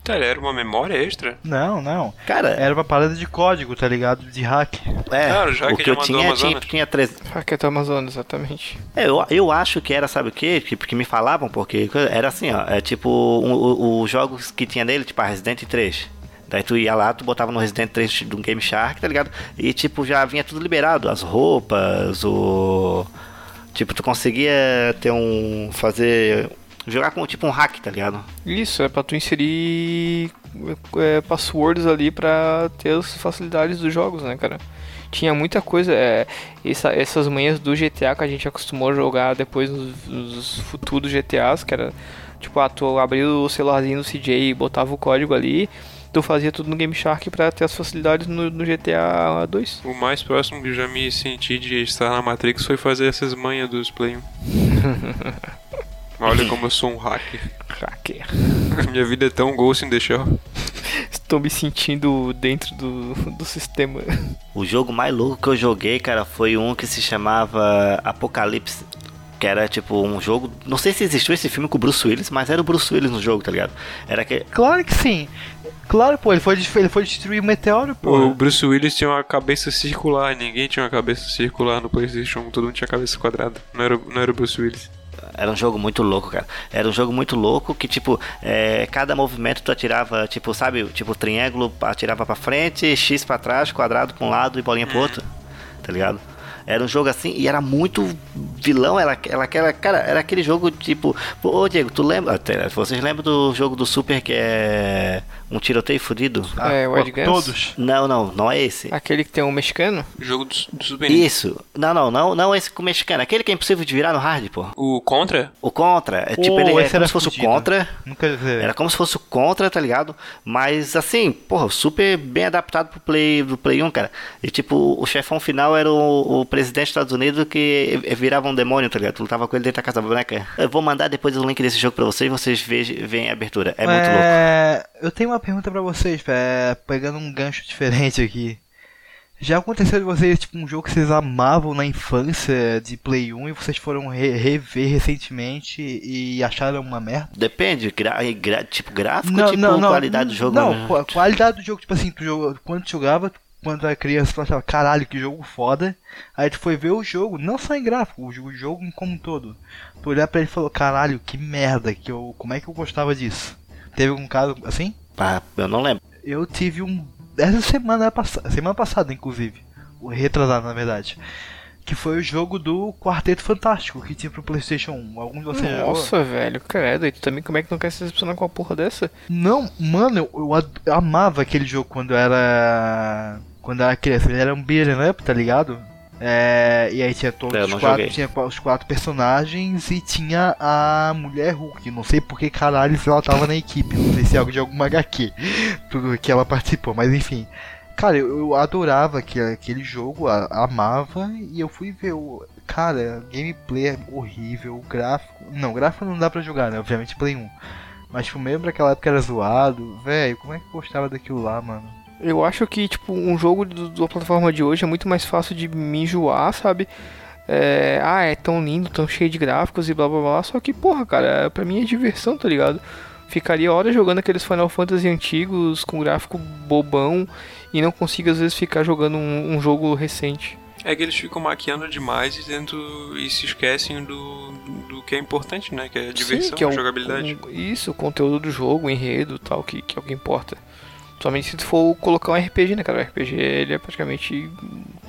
Tá, ele era uma memória extra? Não, não. Cara, Era uma parada de código, tá ligado? De hack. É, Claro, já o que que eu tinha, tinha, Amazonas. tinha três. Raquete Amazonas, exatamente. É, eu, eu acho que era, sabe o quê? Que, que me falavam, porque era assim, ó. É tipo um, o- os jogos que tinha nele, tipo a Resident 3. Daí tu ia lá, tu botava no Resident 3 do Game Shark, tá ligado? E tipo, já vinha tudo liberado. As roupas, o. Tipo, tu conseguia ter um. fazer. Jogar com tipo um hack, tá ligado? Isso, é pra tu inserir é, passwords ali pra ter as facilidades dos jogos, né, cara? Tinha muita coisa, é, essa- essas manhas do GTA que a gente acostumou a jogar depois nos, nos futuros GTAs, que era tipo, ah, tu abria o celularzinho do CJ e botava o código ali, tu fazia tudo no Game Shark pra ter as facilidades no, no GTA 2. O mais próximo que eu já me senti de estar na Matrix foi fazer essas manhas dos Play 1. <laughs> Olha como eu sou um hacker. Hacker. Minha vida é tão Ghost in the Shell. Estou me sentindo dentro do, do sistema. O jogo mais louco que eu joguei, cara, foi um que se chamava Apocalipse. Que era tipo um jogo. Não sei se existiu esse filme com o Bruce Willis, mas era o Bruce Willis no jogo, tá ligado? Era que. Claro que sim. Claro, pô, ele foi, ele foi destruir o meteoro, pô. O Bruce Willis tinha uma cabeça circular, ninguém tinha uma cabeça circular no Playstation 1, todo mundo tinha cabeça quadrada. Não era, não era o Bruce Willis. Era um jogo muito louco, cara. Era um jogo muito louco que, tipo, é, cada movimento tu atirava, tipo, sabe? Tipo, triângulo atirava pra frente, X pra trás, quadrado pra um lado e bolinha pro outro. Tá ligado? Era um jogo assim e era muito vilão. Era, era aquela, cara, era aquele jogo tipo. Ô Diego, tu lembra? Vocês lembram do jogo do Super que é um tiroteio fudido? Ah, é, Wild Guns? Todos. Não, não, não é esse. Aquele que tem um mexicano? Jogo do, do Super Nintendo. Isso. Não, não, não, não esse com o mexicano. Aquele que é impossível de virar no hard, pô. O Contra? O Contra. É tipo, Pô, ele é esse como era se fosse o fudido. Contra. Nunca vi. Era como se fosse o Contra, tá ligado? Mas assim, porra, super bem adaptado pro Play, do Play 1, cara. E tipo, o chefão final era o, o presidente dos Estados Unidos que virava um demônio, tá ligado? Tu lutava com ele dentro da casa da boneca. Eu vou mandar depois o link desse jogo pra vocês, vocês veem a abertura. É muito louco. É, Eu tenho uma pergunta pra vocês, é, pegando um gancho diferente aqui. Já aconteceu de vocês, tipo, um jogo que vocês amavam na infância de Play 1 e vocês foram re- rever recentemente e acharam uma merda? Depende, gra- gra- tipo gráfico ou tipo qualidade do jogo? Não, né? a qualidade do jogo, tipo assim, tu jogou, quando tu jogava, quando era criança, tu achava, caralho, que jogo foda. Aí tu foi ver o jogo, não só em gráfico, o jogo, o jogo como um todo. Tu olhar pra ele e falou, caralho, que merda, que eu, como é que eu gostava disso? Teve algum caso assim? Ah, eu não lembro. Eu tive um. Essa semana passada, semana passada, inclusive. O retrasado, na verdade. Que foi o jogo do Quarteto Fantástico que tinha pro PlayStation 1. Algum de vocês jogou? Nossa, velho, credo. E tu também como é que não quer se decepcionar com uma porra dessa? Não, mano, eu, eu ad- eu amava aquele jogo quando eu era. Quando eu era criança. Ele era um beat'em up, tá ligado? É, e aí tinha todos Eu os quatro, tinha os quatro personagens e tinha a mulher Hulk. Não sei por que caralho ela tava na equipe. Não sei se é algo de alguma HQ. <laughs> Tudo que ela participou, mas enfim. Cara, eu, eu adorava aquele, aquele jogo, a- amava, e eu fui ver o. Cara, gameplay é horrível, gráfico. Não, gráfico não dá pra jogar, né? Obviamente Play 1. Mas tipo, mesmo naquela época era zoado. Velho, como é que eu gostava daquilo lá, mano? Eu acho que, tipo, um jogo do- da plataforma de hoje é muito mais fácil de me enjoar, sabe? É, ah, é tão lindo, tão cheio de gráficos e blá blá blá. Só que, porra, cara, pra mim é diversão, tá ligado? Ficaria horas jogando aqueles Final Fantasy antigos com gráfico bobão e não consigo às vezes ficar jogando um, um jogo recente. É que eles ficam maquiando demais e, dentro, e se esquecem do, do que é importante, né? Que é a diversão, Sim, que é a jogabilidade. o- isso, o conteúdo do jogo, o enredo tal, que, que é o que importa. Somente se tu for colocar um RPG, né, cara? O RPG ele é praticamente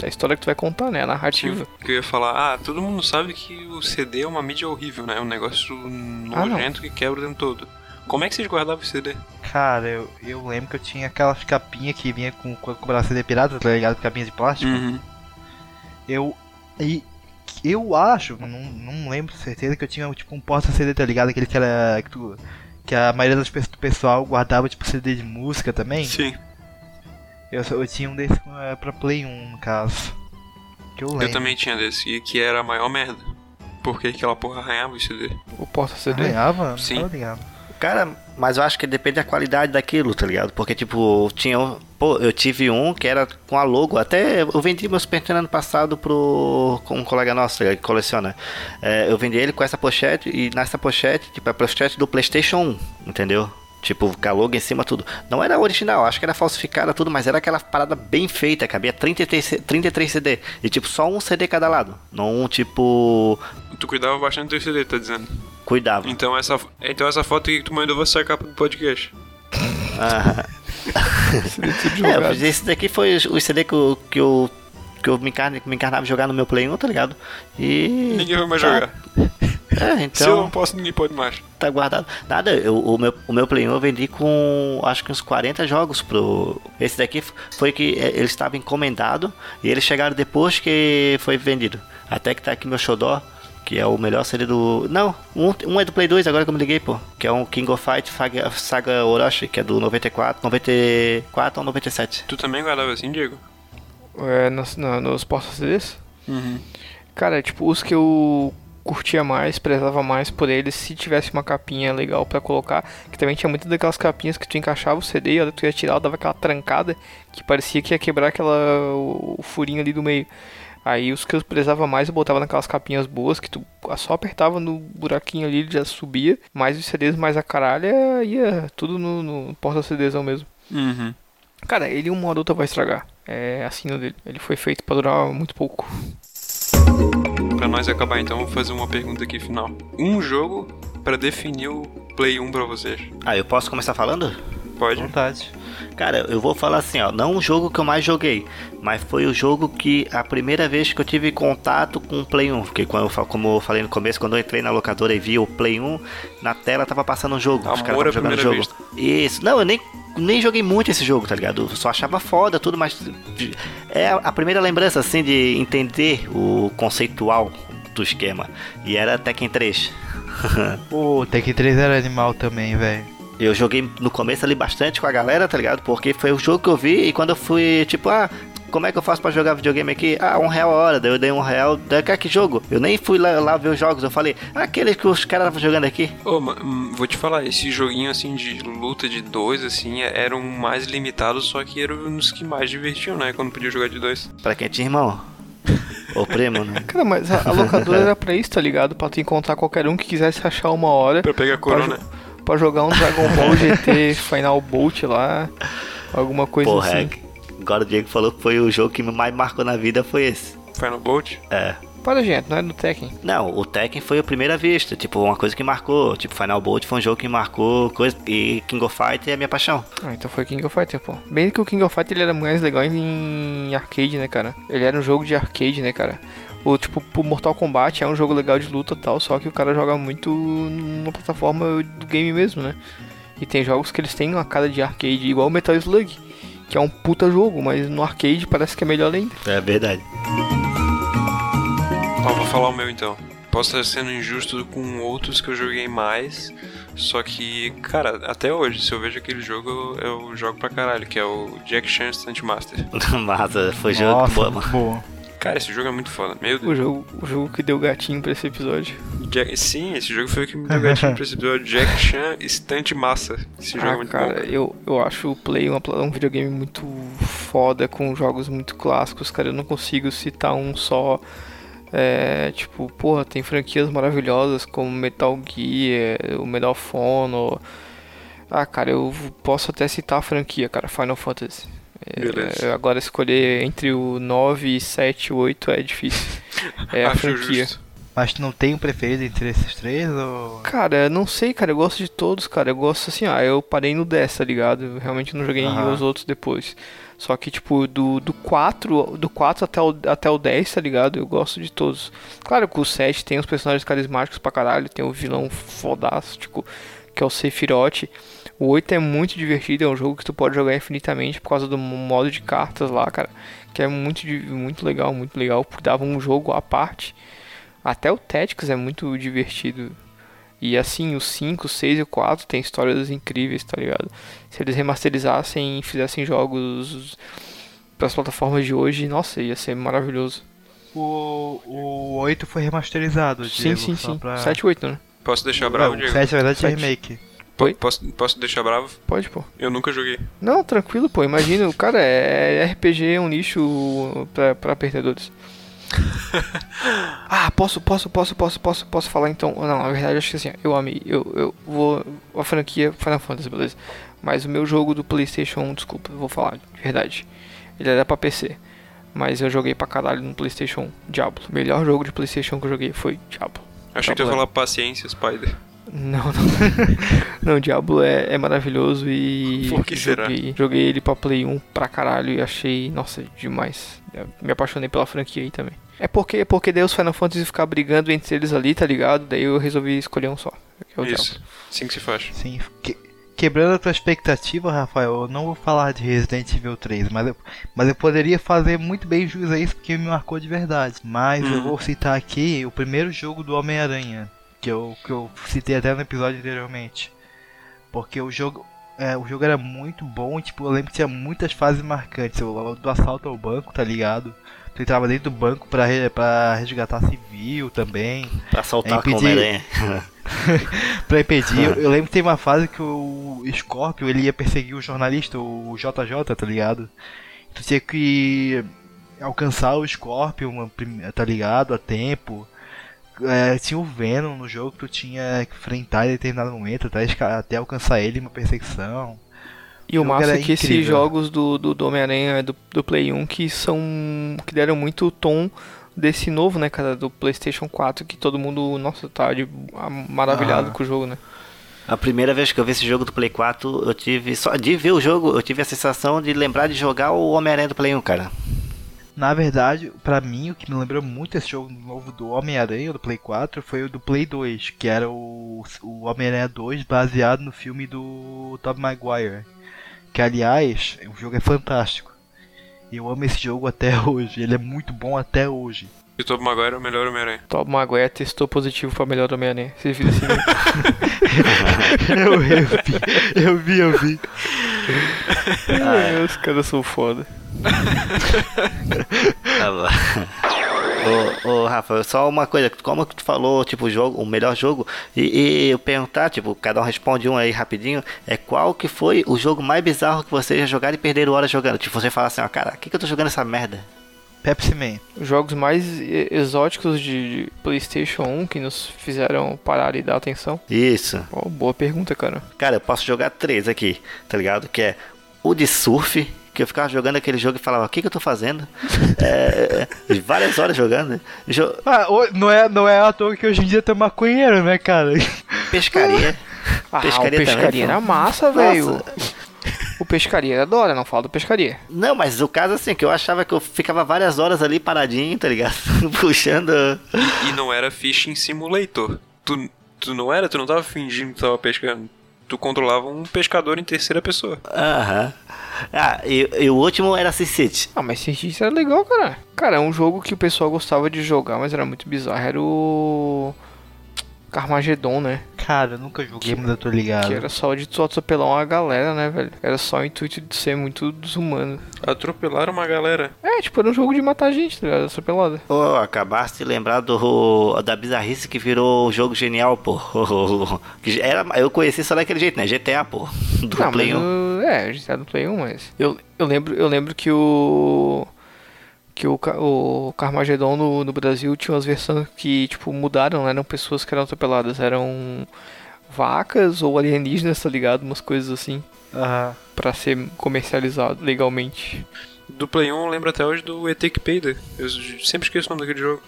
a história que tu vai contar, né? A narrativa. Que eu ia falar, ah, todo mundo sabe que o CD é uma mídia horrível, né? É um negócio Ah, nojento que quebra o tempo todo. Como é que vocês guardavam o CD? Cara, eu, eu lembro que eu tinha aquelas capinhas que vinha com quando comprava CD pirata, tá ligado? Capinha de plástico. Uhum. Eu. E eu acho, não, não lembro com certeza que eu tinha tipo um porta CD, tá ligado? Aquele que era. Que, tu, que a maioria das pessoas do pessoal guardava tipo CD de música também. Sim. Eu, só- eu tinha um desse eh, pra Play 1, no caso. Que eu lembro. Eu também tinha desse, e que era a maior merda. Porque aquela porra arranhava o CD. O porta CD. Ganhava? Sim. Ligado. Cara, mas eu acho que depende da qualidade daquilo, tá ligado? Porque, tipo, tinha. Pô, eu tive um que era com a logo. Até eu vendi meu Super Nintendo ano passado pro. com um colega nosso, tá? Que coleciona. É, eu vendi ele com essa pochete e nessa pochete, tipo, a pochete do PlayStation 1, entendeu? Tipo, com a logo em cima, tudo. Não era original, acho que era falsificada, tudo, mas era aquela parada bem feita, cabia 33, C- 33 CD. E, tipo, só um CD cada lado. Não, um, tipo. Tu cuidava bastante do CD, tá dizendo. Cuidava. Então essa, então essa foto aqui que tu mandou vai ser a capa do podcast. Ah. <laughs> É, esse daqui foi o CD que eu, que eu, que eu me, encarne, me encarnava jogar no meu Play 1, tá ligado? E. Ninguém vai mais tá. jogar. É, Se eu não então posso, ninguém pode mais. tá guardado. Nada, eu, o, meu, o meu Play 1 eu vendi com acho que uns 40 jogos pro. Esse daqui foi que é, ele estava encomendado e eles chegaram depois que foi vendido. Até que tá aqui meu Xodó. Que é o melhor CD do. Não, um, um é do Play 2, agora que eu me liguei, pô. Que é um King of Fight Saga, Saga Orochi, que é do 94, 94 ou 97. Tu também guardava assim, Diego? É, nos, na- nos porta CDs? Uhum. Cara, tipo, os que eu curtia mais, prezava mais por eles, se tivesse uma capinha legal pra colocar, que também tinha muitas daquelas capinhas que tu encaixava o CD e a hora que tu ia tirar, dava aquela trancada que parecia que ia quebrar aquela o, o furinho ali do meio. Aí os que eu prezava mais eu botava naquelas capinhas boas que tu só apertava no buraquinho ali ele já subia, mas os CDs mais a caralho ia tudo no, no porta CDzão mesmo. Uhum. Cara, ele uma hora ou outra vai estragar. É assim no dele. Ele foi feito pra durar muito pouco. Pra nós acabar então, vou fazer uma pergunta aqui final. Um jogo pra definir o Play 1 pra vocês. Ah, eu posso começar falando? Pode? Vontade. Cara, eu vou falar assim, ó, não o jogo que eu mais joguei, mas foi o jogo que a primeira vez que eu tive contato com o Play 1, porque quando eu, como eu falei no começo, quando eu entrei na locadora e vi o Play 1, na tela tava passando um jogo, os Amor caras à tavam jogando o jogo. Isso, não, eu nem nem joguei muito esse jogo, tá ligado? Eu só achava foda tudo, mas é a, a primeira lembrança assim de entender o conceitual do esquema. E era Tekken 3. <laughs> Pô, Tekken 3 era animal também, velho. Eu joguei no começo ali bastante com a galera, tá ligado? Porque foi o jogo que eu vi e quando eu fui, tipo, ah, como é que eu faço pra jogar videogame aqui? Ah, um real a hora, daí eu dei um real, daí cara, que jogo? Eu nem fui lá, lá ver os jogos, eu falei, ah, aquele que os caras estavam jogando aqui. Ô, ma- hum, vou te falar, esse joguinho assim de luta de dois, assim, é- eram mais limitados, só que eram uns que mais divertiam, né? Quando podia jogar de dois. Pra quem tinha irmão. Ou primo, né? Cara, mas a, a locadora era pra isso, tá ligado? Pra tu encontrar qualquer um que quisesse achar uma hora Pra pegar corona. jo- pra jogar um Dragon Ball <laughs> GT Final Bolt lá, alguma coisa Porra, assim. é, agora o Diego falou que foi o jogo que mais marcou na vida foi esse. Final Bolt? É. Para, gente, não é do Tekken. Não, o Tekken foi a primeira vista, tipo, uma coisa que marcou. Tipo, Final Bolt foi um jogo que marcou coisa. E King of Fight é a minha paixão. Ah, então foi King of Fighter, pô. Bem que o King of Fighter ele era mais legal em arcade, né, cara? Ele era um jogo de arcade, né, cara? O tipo, o Mortal Kombat é um jogo legal de luta e tal, só que o cara joga muito na plataforma do game mesmo, né? E tem jogos que eles têm uma cara de arcade, igual o Metal Slug, que é um puta jogo, mas no arcade parece que é melhor ainda. É verdade. Ó, vou falar o meu então. Posso estar sendo injusto com outros que eu joguei mais, só que, cara, até hoje, se eu vejo aquele jogo, eu, eu jogo pra caralho, que é o Jack Chan Stunt Master. <laughs> Massa, foi jogo boa, mano. boa. Cara, esse jogo é muito foda. Meu O Deus. jogo, o jogo que deu gatinho pra esse episódio. Jack- Sim, esse jogo foi o que me deu gatinho pra esse episódio. Jack Chan Stunt Massa. Esse jogo é Ah, muito cara, bom. eu, eu acho o Play uma um videogame muito foda, com jogos muito clássicos, cara. Eu não consigo citar um só. É, tipo, porra, tem franquias maravilhosas como Metal Gear, o Medal of Honor. Ah, cara, eu posso até citar a franquia, cara, Final Fantasy. É, Beleza. agora escolher entre o 9, 7 e 8 é difícil. É a <laughs> franquia. justo. Mas tu não tem um preferido entre esses três ou. Cara, não sei, cara, eu gosto de todos, cara. Eu gosto assim, ah, eu parei no 10, tá ligado? Eu realmente não joguei Aham. os outros depois. Só que, tipo, do, do 4, do 4 até o, até o 10, tá ligado? Eu gosto de todos. Claro que o 7 tem os personagens carismáticos pra caralho, tem o vilão fodástico, que é o Sephiroth. O 8 é muito divertido, é um jogo que tu pode jogar infinitamente por causa do modo de cartas lá, cara. Que é muito, muito legal, muito legal. porque Dava um jogo à parte. Até o Tactics é muito divertido. E assim, o 5, 6 e o 4 tem histórias incríveis, tá ligado? Se eles remasterizassem e fizessem jogos para as plataformas de hoje, nossa, ia ser maravilhoso. O, o 8 foi remasterizado, sim, Diego, sim, só sim. Pra... 7 e 8, né? Posso deixar bravo, Não, Diego? o 7 na verdade é Sete. remake. Oi? Posso, posso deixar bravo? Pode, pô. Eu nunca joguei. Não, tranquilo, pô. Imagina, cara é RPG, é um nicho pra, pra perdedores. <laughs> ah, posso, posso, posso, posso, posso, posso falar então. Não, na verdade, acho que assim, eu amei. Eu, eu vou. A franquia Final Fantasy, beleza. Mas o meu jogo do PlayStation 1, desculpa, eu vou falar de verdade. Ele era pra PC. Mas eu joguei pra caralho no PlayStation 1. Diablo. O melhor jogo de PlayStation que eu joguei foi Diablo. Achei que tu ia é- falar paciência, Spider. Não, não. <laughs> não, Diablo é, é maravilhoso e. Por que será? joguei, joguei ele pra Play 1 pra caralho e achei, nossa, demais. Eu me apaixonei pela franquia aí também. É porque, porque daí os Final Fantasy ficar brigando entre eles ali, tá ligado? Daí eu resolvi escolher um só. Que é o Isso. Diablo. Assim que se faz. Sim. Que- quebrando a tua expectativa, Rafael, eu não vou falar de Resident Evil 3, mas eu, mas eu poderia fazer muito bem jus a isso porque me marcou de verdade. Mas eu Uhum. vou citar aqui o primeiro jogo do Homem-Aranha, que eu, que eu citei até no episódio anteriormente. Porque o jogo. É, o jogo era muito bom, e, tipo, eu lembro que tinha muitas fases marcantes. O do assalto ao banco, tá ligado? Tu entrava dentro do banco pra, re- pra resgatar civil também. Pra soltar É com o impedir- Homem-Aranha. <laughs> pra impedir. Eu, eu lembro que tem uma fase que o Scorpio ele ia perseguir o jornalista, o JJ, tá ligado? Tu tinha que alcançar o Scorpion, tá ligado? A tempo. É, tinha o Venom no jogo que tu tinha que enfrentar em determinado momento até, até alcançar ele uma perseguição. E o jogo massa é que esses incrível. jogos do, do, do Homem-Aranha do, do Play 1 que são. que deram muito o tom desse novo, né, cara, do PlayStation 4, que todo mundo, nossa, tá de, maravilhado Ah. com o jogo, né? A primeira vez que eu vi esse jogo do Play 4, eu tive. Só de ver o jogo, eu tive a sensação de lembrar de jogar o Homem-Aranha do Play 1, cara. Na verdade, pra mim, o que me lembrou muito esse jogo novo do Homem-Aranha do Play 4 foi o do Play 2, que era o, o Homem-Aranha 2 baseado no filme do Tobey Maguire. Que, aliás, o jogo é fantástico. Eu amo esse jogo até <laughs> hoje, ele é muito bom até hoje. E o Tobey Maguire é o melhor Homem-Aranha. Tom Maguire testou positivo pra melhor Homem-Aranha. Vocês viram assim? <laughs> eu, eu vi, eu vi, eu vi. É, os caras são foda. <laughs> Tá bom. ô, ô, Rafa, só uma coisa, como que tu falou, tipo, o jogo, o melhor jogo, e, e eu perguntar, tipo, cada um responde um aí rapidinho, é qual que foi o jogo mais bizarro que vocês já jogaram e perderam hora jogando? Tipo, você fala assim, ó, cara, o que, que eu tô jogando essa merda? Pepsi Man. Os jogos mais exóticos de PlayStation 1 que nos fizeram parar e dar atenção? Isso. Pô, boa pergunta, cara. Cara, eu posso jogar três aqui, tá ligado? Que é o de surf, que eu ficava jogando aquele jogo e falava, o que, que eu tô fazendo? <laughs> é, é, várias horas jogando. Jo- Ah, não é, não é à toa que hoje em dia tem maconheiro, né, cara? pescaria. <laughs> Ah, Pescaria pescaria também, era massa, velho. O pescaria era da hora, não fala do pescaria. Não, mas o caso assim, que eu achava que eu ficava várias horas ali paradinho, tá ligado? <laughs> Puxando. E não era Fishing Simulator. Tu, tu não era? Tu não tava fingindo que tava pescando. Tu controlava um pescador em terceira pessoa. Aham. Ah, e, e o último era SimCity. Ah, mas Cities era legal, cara. Cara, é um jogo que o pessoal gostava de jogar, mas era muito bizarro. Era o. Carmageddon, né? Cara, eu nunca joguei, mas eu tô ligado. Que era só de tu atropelar uma galera, né, velho? Era só o intuito de ser muito desumano. Atropelaram uma galera. É, tipo, era um jogo de matar gente, tá ligado? Atropelada. Pô, acabaste de lembrar do, da bizarrice que virou o jogo genial, pô. <laughs> Que era, eu conheci só daquele jeito, né? GTA, pô. Do Não, Play mas 1. o- é, já do Play 1, mas. Eu, eu, lembro, eu lembro que o. Que o, o Carmageddon no, no Brasil tinha umas versões que, tipo, mudaram, não eram pessoas que eram atropeladas, eram vacas ou alienígenas, tá ligado? Umas coisas assim, Aham. pra ser comercializado legalmente. Do Play 1 eu lembro até hoje do ET que peida. Eu sempre esqueço o nome daquele jogo.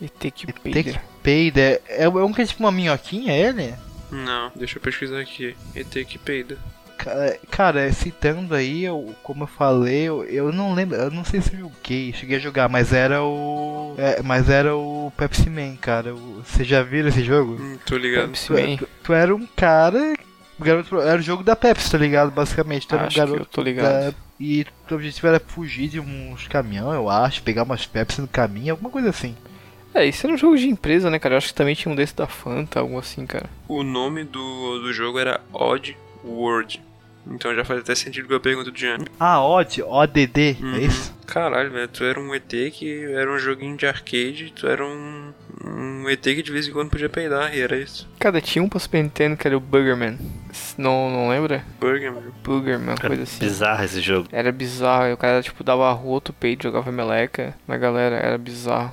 E Tem que peida. peida. É, é um que é tipo uma minhoquinha, ele? Não, deixa eu pesquisar aqui. ET que peida. Ca- Cara, citando aí, eu, como eu falei, eu, eu não lembro, eu não sei se eu joguei, cheguei a jogar, mas era o. é, mas era o Pepsi Man, cara. o- Você já viram esse jogo? Hum, tô ligado. Pepsi Tu, Man. tu, tu era um cara. o Garoto, era o jogo da Pepsi, tá ligado? Basicamente. Tu era um Acho que eu garoto. tô ligado. da- e teu objetivo era fugir de uns caminhões, eu acho, pegar umas Pepsi no caminho, alguma coisa assim. É, isso era um jogo de empresa, né, cara? Eu acho que também tinha um desse da Fanta, algo assim, cara. O nome do, do jogo era Odd World. Então já faz até sentido com a pergunta do Jean. Ah, OD, ODD, Uhum. é isso? Caralho, velho, tu era um ET que era um joguinho de arcade, tu era um, um ET que de vez em quando podia peidar, e era isso. Cara, tinha um pra Super Nintendo que era o Buggerman. Não, não lembra? Burger, mano. Buggerman, coisa assim. Bizarro esse jogo. Era bizarro, o cara tipo dava roto, peito, jogava meleca na galera, era bizarro.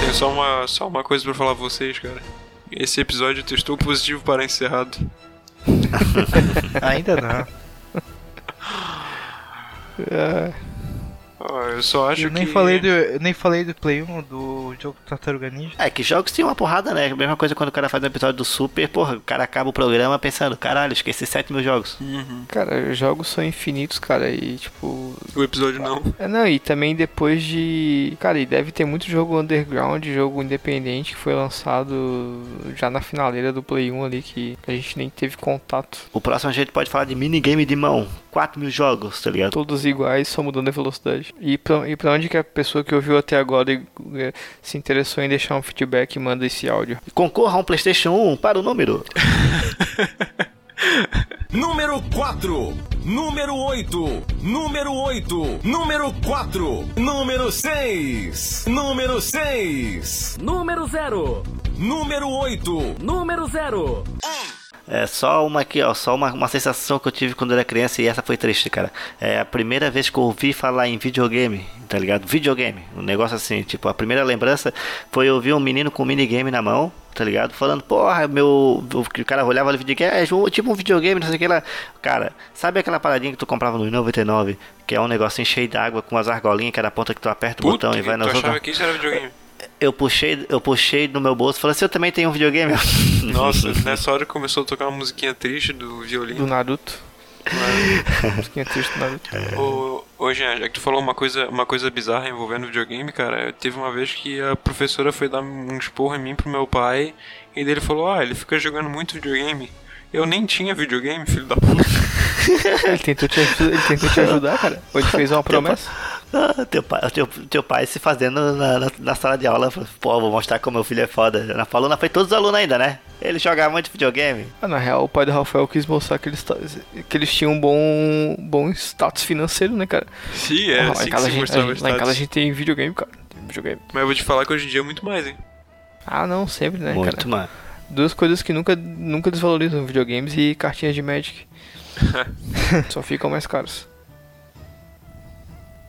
Tenho só uma, só uma coisa pra falar pra vocês, cara. Esse episódio testou positivo para encerrado. <laughs> Ainda não. <laughs> É, Eu só acho Eu nem que... falei do, eu nem falei do Play 1 do jogo Tartaruga Ninja. É, que jogos tem uma porrada, né? A mesma coisa quando o cara faz um episódio do Super, porra, o cara acaba o programa pensando, caralho, esqueci 7 mil jogos. Uhum. cara, os jogos são infinitos, cara, e tipo. O episódio não. É, não, e também depois de. Cara, e deve ter muito jogo underground, jogo independente que foi lançado já na finaleira do Play 1 ali que a gente nem teve contato. O próximo a gente pode falar de minigame de mão. 4 mil jogos, tá ligado? Todos iguais, só mudando a velocidade. E pra, e pra onde que a pessoa que ouviu até agora e, eh, se interessou em deixar um feedback manda esse áudio? Concorra a um PlayStation 1 para o número. <laughs> Número 4, número 8, número 8, número 4, número 6, número 6, Número 0. número 8, Número 0. É só uma aqui, ó, só uma, uma sensação que eu tive quando era criança e essa foi triste, cara. É a primeira vez que eu ouvi falar em videogame, tá ligado? Videogame, um negócio assim, tipo, a primeira lembrança foi eu ouvir um menino com um minigame na mão, tá ligado? Falando, porra, meu. O cara olhava no videogame, é tipo um videogame, não sei o que lá. Cara, sabe aquela paradinha que tu comprava no 99, que é um negocinho cheio d'água com as argolinhas que era a ponta que tu aperta o Puta, botão e vai tu nas achava outras. que isso era videogame? Eu puxei, eu puxei no meu bolso e falei assim, eu também tenho um videogame. <laughs> Nossa, <laughs> nessa hora começou a tocar uma musiquinha triste do Do violino. Naruto. Mas- <laughs> Musiquinha triste do Naruto. Ô, ô Jean, já que tu falou uma coisa, uma coisa bizarra envolvendo videogame, cara, teve uma vez que a professora foi dar um esporro em mim pro meu pai, e daí ele falou, ah, ele fica jogando muito videogame. Eu nem tinha videogame, filho da puta. <laughs> Ele tentou te, ele tentou te ajudar, cara. Ou ele fez uma promessa. Ah, teu, pai, teu, teu pai se fazendo na, na, na sala de aula, falou, pô, vou mostrar como meu filho é foda. Na frente de todos os alunos ainda, né? Ele jogava muito videogame. Ah, na real, o pai do Rafael quis mostrar que eles, que eles tinham um bom, bom status financeiro, né, cara? Sim, é lá, assim em que casa a gente, a gente- lá em casa a gente tem videogame, cara. Tem videogame. Mas eu vou te falar que hoje em dia é muito mais, hein. Ah, não, sempre, né, muito, cara? mano. Duas coisas que nunca, nunca desvalorizam: videogames e cartinhas de Magic. <laughs> Só ficam mais caros.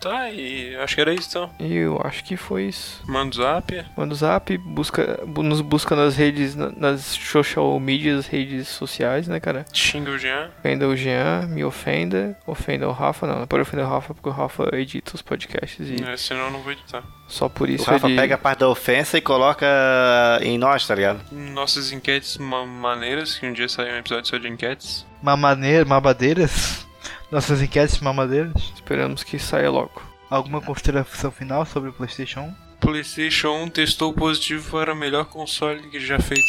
Tá, e acho que era isso então. E eu acho que foi isso. Manda o zap. Manda o zap, busca, bu- nos busca nas redes, na- nas social medias, redes sociais, né, cara? Xinga o Jean. Ofenda o Jean, me ofenda, ofenda o Rafa, não, não pode ofender o Rafa porque o Rafa edita os podcasts e É, senão eu não vou editar. só por O isso Rafa ele... pega a parte da ofensa e coloca em nós, tá ligado? Nossas enquetes ma- maneiras, que um dia sai um episódio só de enquetes. Mamaneira, mabadeiras? Nossas enquetes mamadeiras? Esperamos que saia logo. Alguma consideração final sobre o PlayStation 1? PlayStation 1 testou positivo para o melhor console que já feito.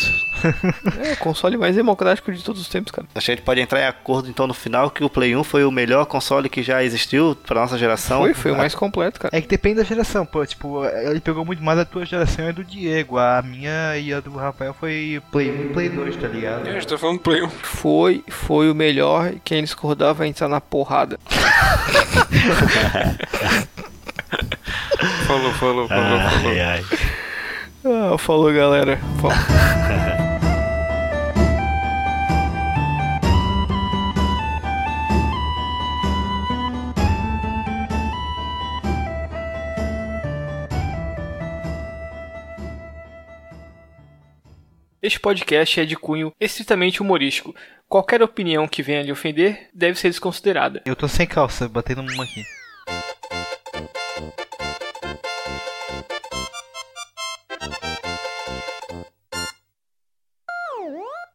<laughs> É, o console mais democrático de todos os tempos, cara. A gente pode entrar em acordo então no final que o Play 1 foi o melhor console que já existiu pra nossa geração. Foi, foi o mais completo, cara. É que depende da geração, pô. Tipo, ele pegou muito mais a tua geração e a do Diego. A minha e a do Rafael foi Play 1 e Play 2, tá ligado? É, a gente tá falando Play 1. Foi, foi o melhor. Quem discordar vai entrar na porrada. <laughs> Falou, falou, falou, falou. Ai, ai. Ah, falou, galera. Falou. Este podcast é de cunho estritamente humorístico. Qualquer opinião que venha lhe ofender deve ser desconsiderada. Eu tô sem calça, batendo uma aqui.